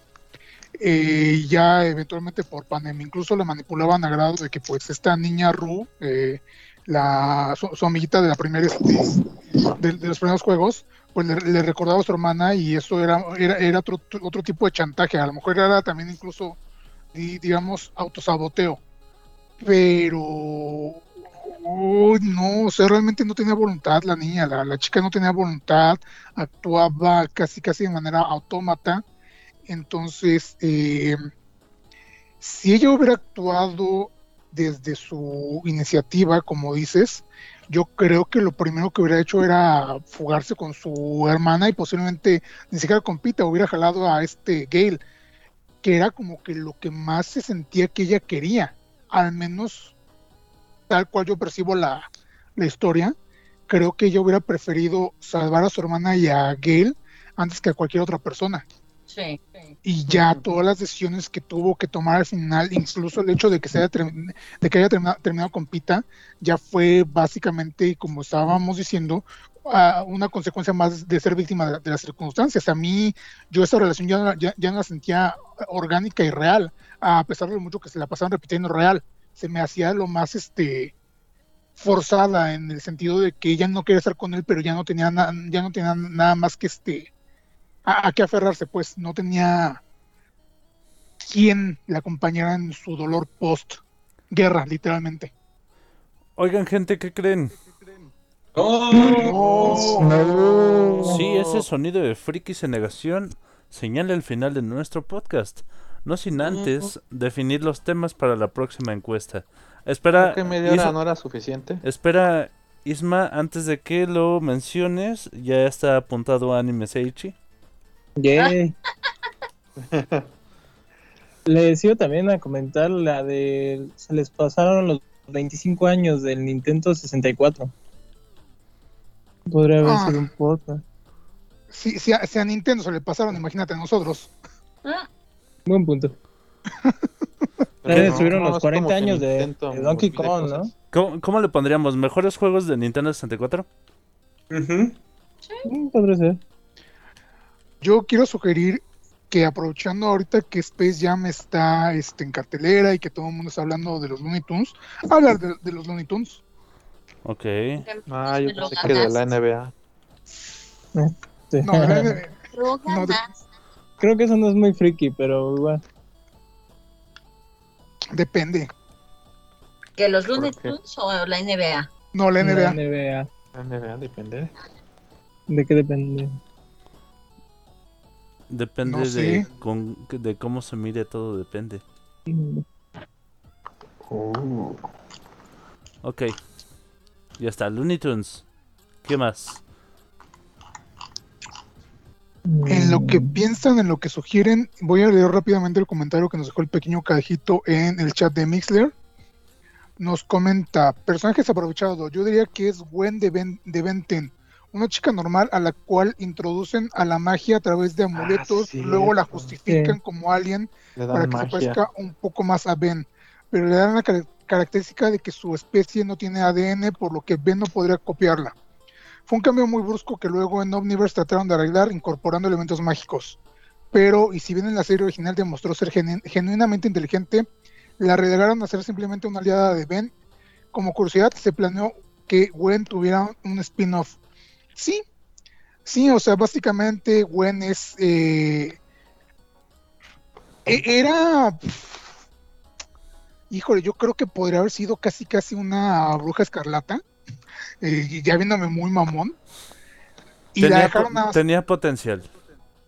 eh, ya eventualmente por Panem incluso le manipulaban a grado de que pues esta niña Ru, eh, la, su, amiguita de la primera este, de, los primeros juegos, pues le, recordaba a su hermana y eso era, era, era otro, otro tipo de chantaje, a lo mejor era también incluso di- digamos autosaboteo, pero uy, no, o sea, realmente no tenía voluntad la niña, la, la chica no tenía voluntad, actuaba casi casi de manera autómata. Entonces, eh, si ella hubiera actuado desde su iniciativa, como dices, yo creo que lo primero que hubiera hecho era fugarse con su hermana y posiblemente ni siquiera con Pita, hubiera jalado a este Gale, que era como que lo que más se sentía que ella quería, al menos tal cual yo percibo la, la historia, creo que ella hubiera preferido salvar a su hermana y a Gale antes que a cualquier otra persona Sí. y ya todas las decisiones que tuvo que tomar al final, incluso el hecho de que se haya, de que haya termina- terminado con Pita, ya fue básicamente, como estábamos diciendo, una consecuencia más de ser víctima de, de las circunstancias. A mí, yo esa relación ya, ya, ya no la sentía orgánica y real, a pesar de lo mucho que se la pasaban repitiendo real. Se me hacía lo más este forzada en el sentido de que ella no quería estar con él, pero ya no tenía na- ya no tenía nada más que este a, a qué aferrarse, pues no tenía quien la acompañara en su dolor post guerra, literalmente. Oigan, gente, ¿qué creen? Sí, ese sonido de frikis en negación señala el final de nuestro podcast. No sin antes definir los temas para la próxima encuesta. Espera, Creo que media hora Isma- no era suficiente. espera, Isma, antes de que lo menciones, ya está apuntado Anime Seichi. Yay. Les iba también a comentar la de. Se les pasaron los 25 años del Nintendo 64. Podría haber Ah. sido un podcast. Si, si, a, si a Nintendo se le pasaron, imagínate a nosotros. Buen punto. También no, estuvieron no, los es 40 como que años de, intento de Donkey Kong, ¿no? ¿Cómo, cómo le pondríamos? ¿Mejores juegos de Nintendo 64? Ujú. Mm, Podría ser. Yo quiero sugerir que aprovechando ahorita que Space Jam está este, en cartelera y que todo el mundo está hablando de los Looney Tunes, hablar de, de los Looney Tunes. Ok. Ah, yo pensé que de la. NBA. Sí. No, la- la- Lo No, de-. Creo que eso no es muy friki, pero igual. depende. ¿Que los Looney. Tunes o la NBA? No, la NBA. La NBA. La NBA depende. ¿De qué depende? Depende No de, con- de cómo se mire todo, depende. Uh, Ok. Ya está, Looney Tunes. ¿Qué más? En lo que piensan, en lo que sugieren, voy a leer rápidamente el comentario que nos dejó el pequeño cajito en el chat de Mixler. Nos comenta, personajes aprovechados, yo diría que es Gwen de Ben, de Ben 10, una chica normal a la cual introducen a la magia a través de amuletos, sí, luego la sí. justifican como alien para que se parezca un poco más a Ben, pero le dan la car- característica de que su especie no tiene ADN, por lo que Ben no podría copiarla. Fue un cambio muy brusco que luego en Omniverse trataron de arreglar incorporando elementos mágicos. Pero, y si bien en la serie original demostró ser genu- genuinamente inteligente, la arreglaron a ser simplemente una aliada de Ben. Como curiosidad, se planeó que Gwen tuviera un spin-off. Sí, sí, o sea, básicamente Gwen es... eh, e- era... Híjole, yo creo que podría haber sido casi casi una bruja escarlata. Eh, ya viéndome muy mamón. Y la dejaron nada más, tenía potencial.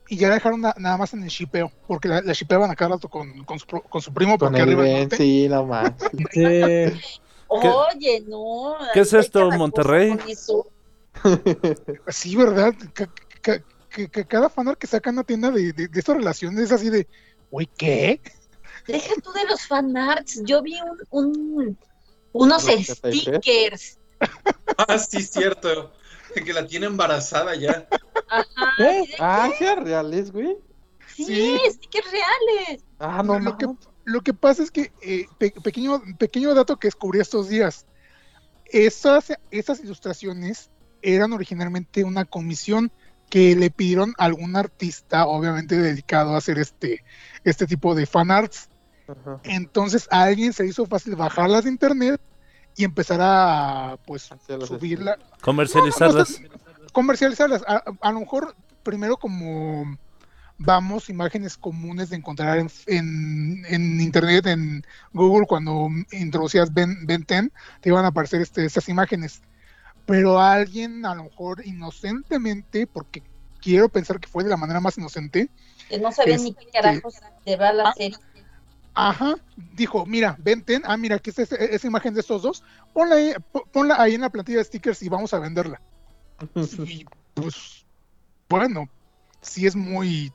y ya la dejaron na- nada más en el shipeo, porque la, la shipeaban a cada rato con, con, su, pro- con su primo, Con porque el arriba Ben, sí, no más. Oye, no. ¿Qué es esto, Monterrey? Sí, ¿verdad? Que, que- que- que cada fanart que saca una tienda de, de, de estas relaciones es así de, uy, ¿qué? Deja tú de los fanarts. Yo vi un, un unos ¿Los 73? stickers. Ah, sí, cierto. Que la tiene embarazada ya. Ajá. Ah, ¿sí es reales, güey? sí, sí. stickers reales. Ah, no, lo, no. que, lo que pasa es que, eh, pe- pequeño, pequeño dato que descubrí estos días, esas, esas ilustraciones eran originalmente una comisión que le pidieron a algún artista, obviamente dedicado a hacer este, este tipo de fanarts. Entonces a alguien se hizo fácil bajarlas de internet y empezar a pues subirla, Comercializarlas. comercializarlas. A, a lo mejor primero como vamos imágenes comunes de encontrar en, en- en internet, en Google, cuando introducías Ben, ben 10, te iban a aparecer este, estas imágenes. Pero alguien a lo mejor inocentemente, porque quiero pensar que fue de la manera más inocente, Que no sabían ni qué carajos te va la serie. Ajá, dijo, mira, venten, ah, mira, aquí está ese- esa imagen de estos dos, ponla ahí, po- ponla ahí en la plantilla de stickers y vamos a venderla. Y pues, bueno, sí es muy,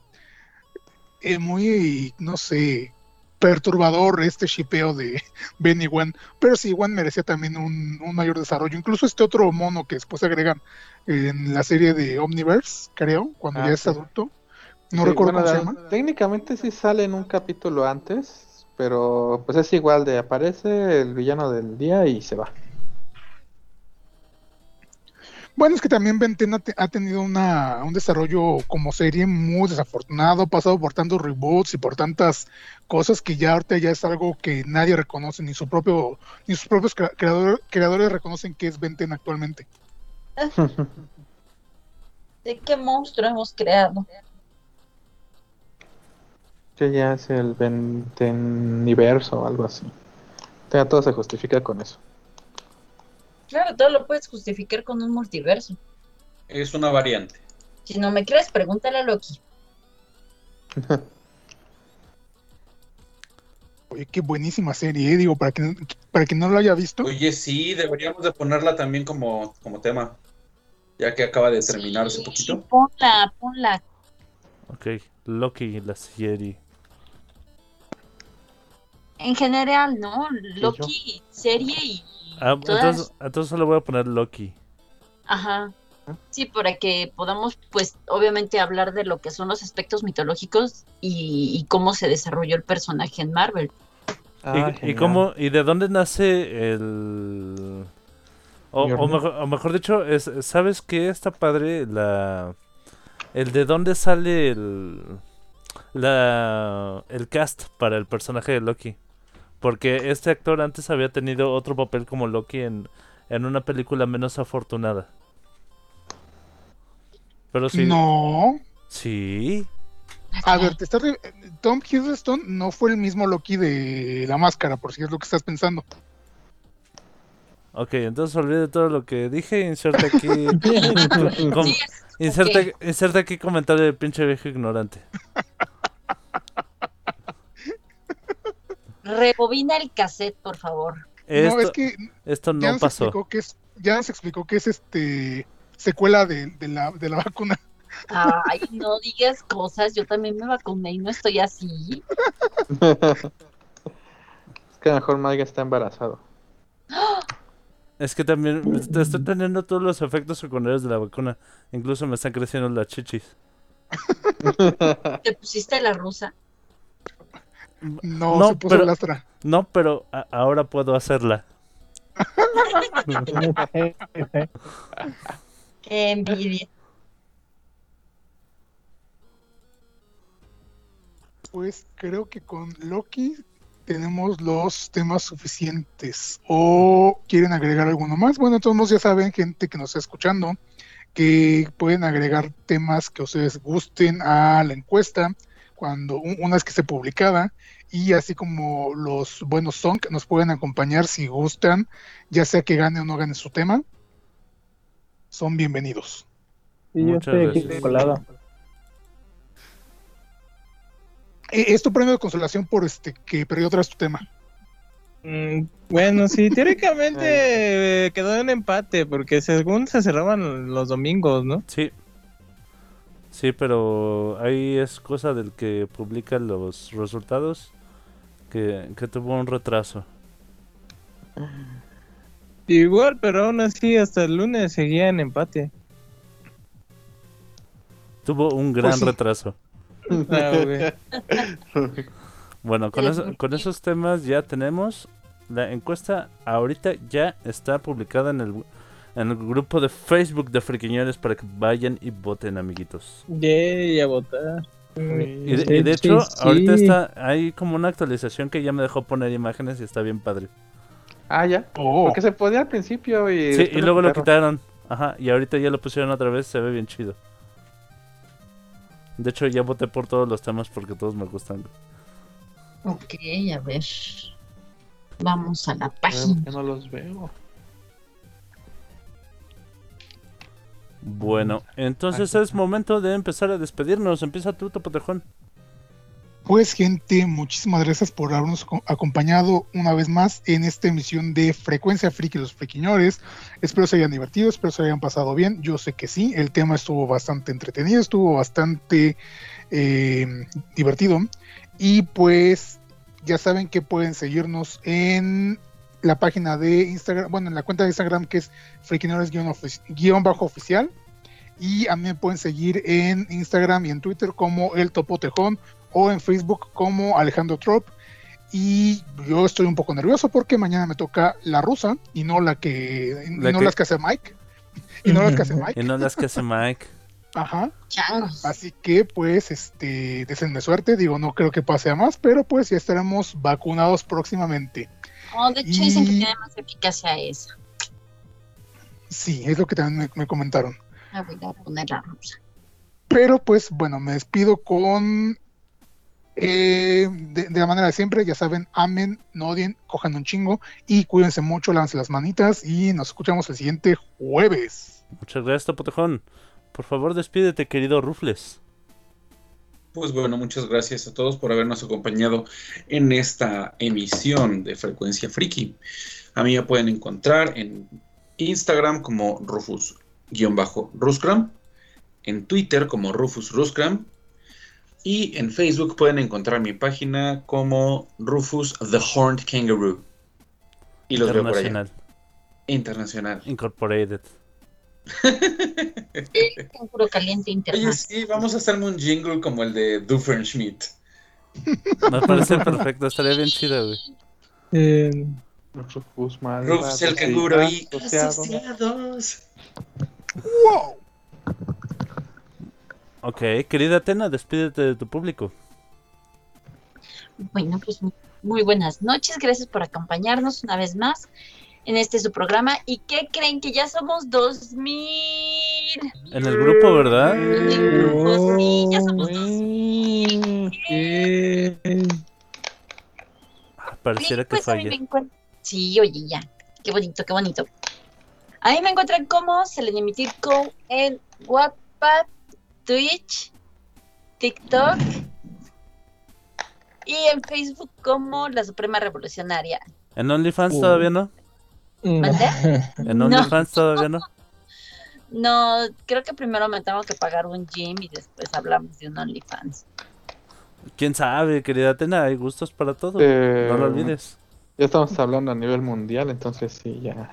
eh, muy, no sé, perturbador este shipeo de Ben y Gwen, pero sí, Gwen merecía también un, un mayor desarrollo. Incluso este otro mono que después agregan en la serie de Omniverse, creo, cuando Ah, ya es sí. adulto. No Sí, recuerdo bueno, cómo se la- llama. Técnicamente sí sale en un capítulo antes, pero pues es igual de aparece el villano del día y se va. Bueno, es que también Ventena te- ha tenido una, un desarrollo como serie muy desafortunado, ha pasado por tantos reboots y por tantas cosas que ya ahorita ya es algo que nadie reconoce, ni su propio, ni sus propios crea- creador- creadores reconocen que es Ventena actualmente. ¿De qué monstruo hemos creado? Que ya es el Venteniverso o algo así. Ya todo se justifica con eso. Claro, todo lo puedes justificar con un multiverso. Es una variante. Si no me crees, pregúntale a Loki. Oye, qué buenísima serie, eh, digo, para que, para quien no lo haya visto. Oye, sí, deberíamos de ponerla también como, como tema. Ya que acaba de terminar hace Sí, poquito. ponla, ponla. Ok, Loki, la serie. En general, ¿no? Loki, serie y Ah, todas. entonces, entonces solo voy a poner Loki. Ajá. Sí, para que podamos, pues, obviamente hablar de lo que son los aspectos mitológicos y, y cómo se desarrolló el personaje en Marvel. Ah, ¿Y, y cómo, ¿Y de dónde nace el... O, o mejor, o mejor dicho, es, ¿sabes qué está padre? La... El de dónde sale el... La... El cast para el personaje de Loki. Porque este actor antes había tenido otro papel como Loki en, en una película menos afortunada. Pero sí. No. Sí. A ver, te estás re- Tom Hiddleston no fue el mismo Loki de la máscara, por si es lo que estás pensando. Ok, entonces olvide todo lo que dije. Inserte aquí. com- Sí, es- inserte, ok. inserte aquí comentario de pinche viejo ignorante. Rebobina el cassette, por favor. Esto, no, es que esto no pasó. explicó que es, ya nos explicó que es este secuela de, de la, de la vacuna. Ay, no digas cosas. Yo también me vacuné y no estoy así. es que mejor Mike está embarazado. Es que también te estoy teniendo todos los efectos secundarios de la vacuna. Incluso me están creciendo las chichis. ¿Te pusiste la rusa? No, No, se puso pero- lastra. No, pero ahora puedo hacerla. Qué envidia. Pues creo que con Loki tenemos los temas suficientes. ¿O quieren agregar alguno más? Bueno, todos ya saben, gente que nos está escuchando, que pueden agregar temas que ustedes gusten a la encuesta cuando un- una vez que esté publicada y así como los buenos son que nos pueden acompañar si gustan, ya sea que gane o no gane su tema, son bienvenidos. Sí, yo Muchas estoy aquí colado. Eh, Es tu premio de consolación por este que perdió otra vez tu tema. Mm, Bueno, sí, teóricamente eh, quedó en empate, porque según se cerraban los domingos, ¿no? Sí. Sí, pero ahí es cosa del que publica los resultados que, que tuvo un retraso. Igual, pero aún así hasta el lunes seguía en empate. Tuvo un gran sí. retraso. Ah, güey. Bueno, con, eso- con esos temas ya tenemos. La encuesta ahorita ya está publicada en el, en el grupo de Facebook de Friquiñores para que vayan y voten, amiguitos. Yay, a votar. Y de, y de hecho, sí. ahorita está hay como una actualización que ya me dejó poner imágenes y está bien padre. Ah, ya. Oh, Porque se podía al principio y. Sí, y luego lo quitaron. quitaron. Ajá, y ahorita ya lo pusieron otra vez, se ve bien chido. De hecho, ya voté por todos los temas porque todos me gustan. Ok, a ver. Vamos a la página. No los veo. Bueno, entonces es momento de empezar a despedirnos. Empieza tú, Topotejón. Pues gente, muchísimas gracias por habernos co- acompañado una vez más en esta emisión de Frecuencia Friki los Friquiñores. Espero se hayan divertido, espero se hayan pasado bien. Yo sé que sí, el tema estuvo bastante entretenido, estuvo bastante eh, divertido. Y pues ya saben que pueden seguirnos en la página de Instagram, bueno, en la cuenta de Instagram que es friquiñores-oficial. Y a mí me pueden seguir en Instagram y en Twitter como el Topotejón o en Facebook como Alejandro Trop. Y yo estoy un poco nervioso porque mañana me toca la rusa y no la que, y La no que- las que hace Mike. Y no las que hace Mike. Y no las que hace Mike. Ajá. Así que pues este deseenme suerte. Digo, no creo que pase a más, pero pues ya estaremos vacunados próximamente. Oh, de hecho, dicen que tiene más eficacia esa. Sí, es lo que también me, me comentaron. Ah, voy a poner la rusa. Pero pues bueno, me despido con eh, de, de la manera de siempre, ya saben, amen, no odien, cojan un chingo y cuídense mucho, lávense las manitas y nos escuchamos el siguiente jueves. Muchas gracias, Topotejón. Por favor, despídete, querido Rufles. Pues bueno, muchas gracias a todos por habernos acompañado en esta emisión de Frecuencia Friki. A mí me pueden encontrar en Instagram como Rufus-Ruscram, en Twitter como Rufus Ruscram y en Facebook pueden encontrar mi página como Rufus the Horned Kangaroo. Y los veo por allá. Internacional. Internacional. Incorporated. Un puro caliente Oye, internacional. sí, vamos a hacerme un jingle como el de Doofenshmirtz. Me parece perfecto, estaría bien chido, güey. Eh, Rufus el canguro y asociado. asociados. ¡Wow! Ok, querida Atena, despídete de tu público. Bueno, pues muy buenas noches. Gracias por acompañarnos una vez más en este su programa. ¿Y qué creen que ya somos 2000? En el grupo, ¿verdad? En el grupo, sí, ya somos 2000. eh, Ah, Pareciera Sí, que pues encuentran- Sí, oye, ya. Qué bonito, qué bonito. Ahí me encuentran como Selenemitir Co en WhatsApp, Twitch, TikTok Y en Facebook como La Suprema Revolucionaria. ¿En OnlyFans Uh. todavía no? ¿Mandé? ¿En No. OnlyFans todavía no? No, creo que primero me tengo que pagar un gym y después hablamos de un OnlyFans. ¿Quién sabe, querida Atena? Hay gustos para todo. Eh, No lo olvides. Ya estamos hablando a nivel mundial, entonces sí, ya.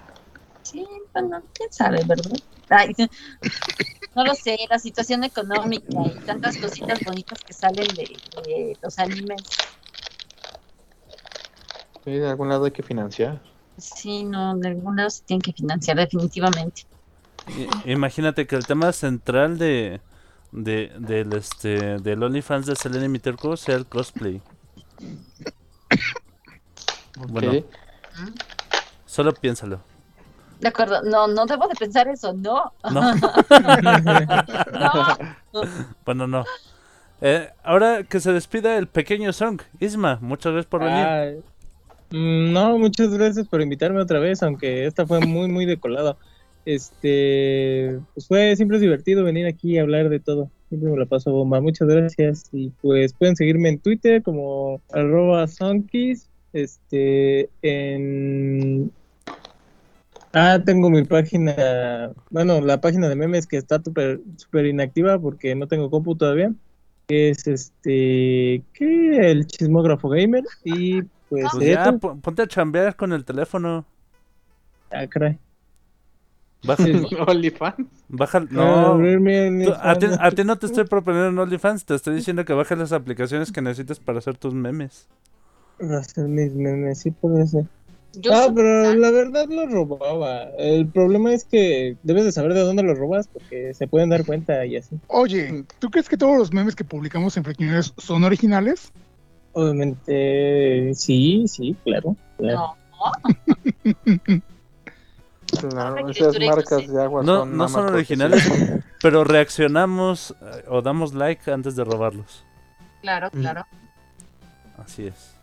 Sí, bueno, quién sabe, ¿verdad? Ay, no lo sé, la situación económica y tantas cositas bonitas que salen de, de los animes. Sí, de algún lado hay que financiar. Sí, no, de algún lado se tienen que financiar definitivamente. Imagínate que el tema central de, de del este del OnlyFans de Selene Miterco sea el cosplay. Bueno, Ok. solo piénsalo. De acuerdo, no, no debo de pensar eso, no. No. No. Bueno, no. Eh, ahora que se despida el pequeño Song. Isma, muchas gracias por venir. Ay, no, muchas gracias por invitarme otra vez, aunque esta fue muy, muy de colado. Este, pues fue siempre es divertido venir aquí a hablar de todo. Siempre me la paso bomba. Muchas gracias. Y pues pueden seguirme en Twitter como arroba sonkis. Este, en... Ah, tengo mi página, bueno, la página de memes que está súper súper inactiva porque no tengo compu todavía es este que el chismógrafo gamer y pues Pues ya, ponte a chambear con el teléfono. Ah, caray. Baja, OnlyFans. baja, Ah, no. Tú- a, ti, OnlyFans. a ti no te estoy proponiendo un OnlyFans, te estoy diciendo que bajes las aplicaciones que necesitas para hacer tus memes. Hacer mis memes, sí puede ser. Yo Ah, pero la verdad lo robaba. El problema es que debes de saber de dónde lo robas porque se pueden dar cuenta y así. Oye, ¿tú crees que todos los memes que publicamos en Frequiñores son originales? Obviamente, sí, sí, claro. claro. No, Claro, esas marcas de agua No, son no son porque originales, sí. pero reaccionamos eh, o damos like antes de robarlos. claro, claro. Así es.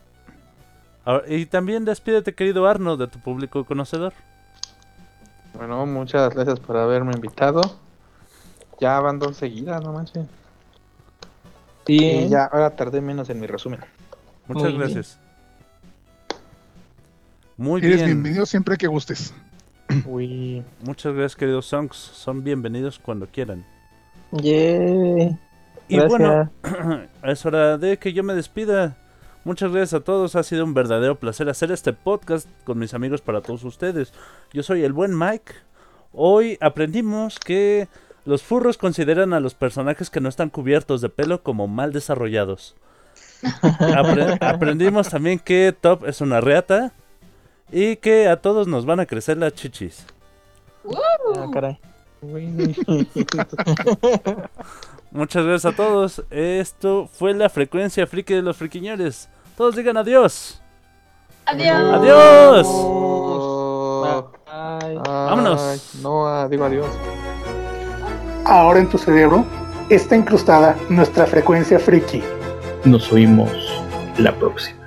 Ahora- y también despídete, querido Arno, de tu público conocedor. Bueno, muchas gracias por haberme invitado. Ya van dos seguidas, no manches. Sí, Y ya, ahora tardé menos en mi resumen. Muchas Muy bien. gracias. Muy Eres bien. bienvenido siempre que gustes. Uy, Muchas gracias, queridos Songs. Son bienvenidos cuando quieran. yeah. Y Gracias. bueno, es hora de que yo me despida. Muchas gracias a todos, ha sido un verdadero placer hacer este podcast con mis amigos para todos ustedes. Yo soy el buen Mike. Hoy aprendimos que los furros consideran a los personajes que no están cubiertos de pelo como mal desarrollados. Apre- aprendimos también que Top es una reata y que a todos nos van a crecer las chichis. Ah, caray. Muchas gracias a todos. Esto fue la frecuencia friki de los friquiñores. Todos digan adiós. Adiós. Adiós. Oh, ay, Vámonos. No, ah, digo adiós. Ahora en tu cerebro está incrustada nuestra frecuencia friki. Nos oímos la próxima.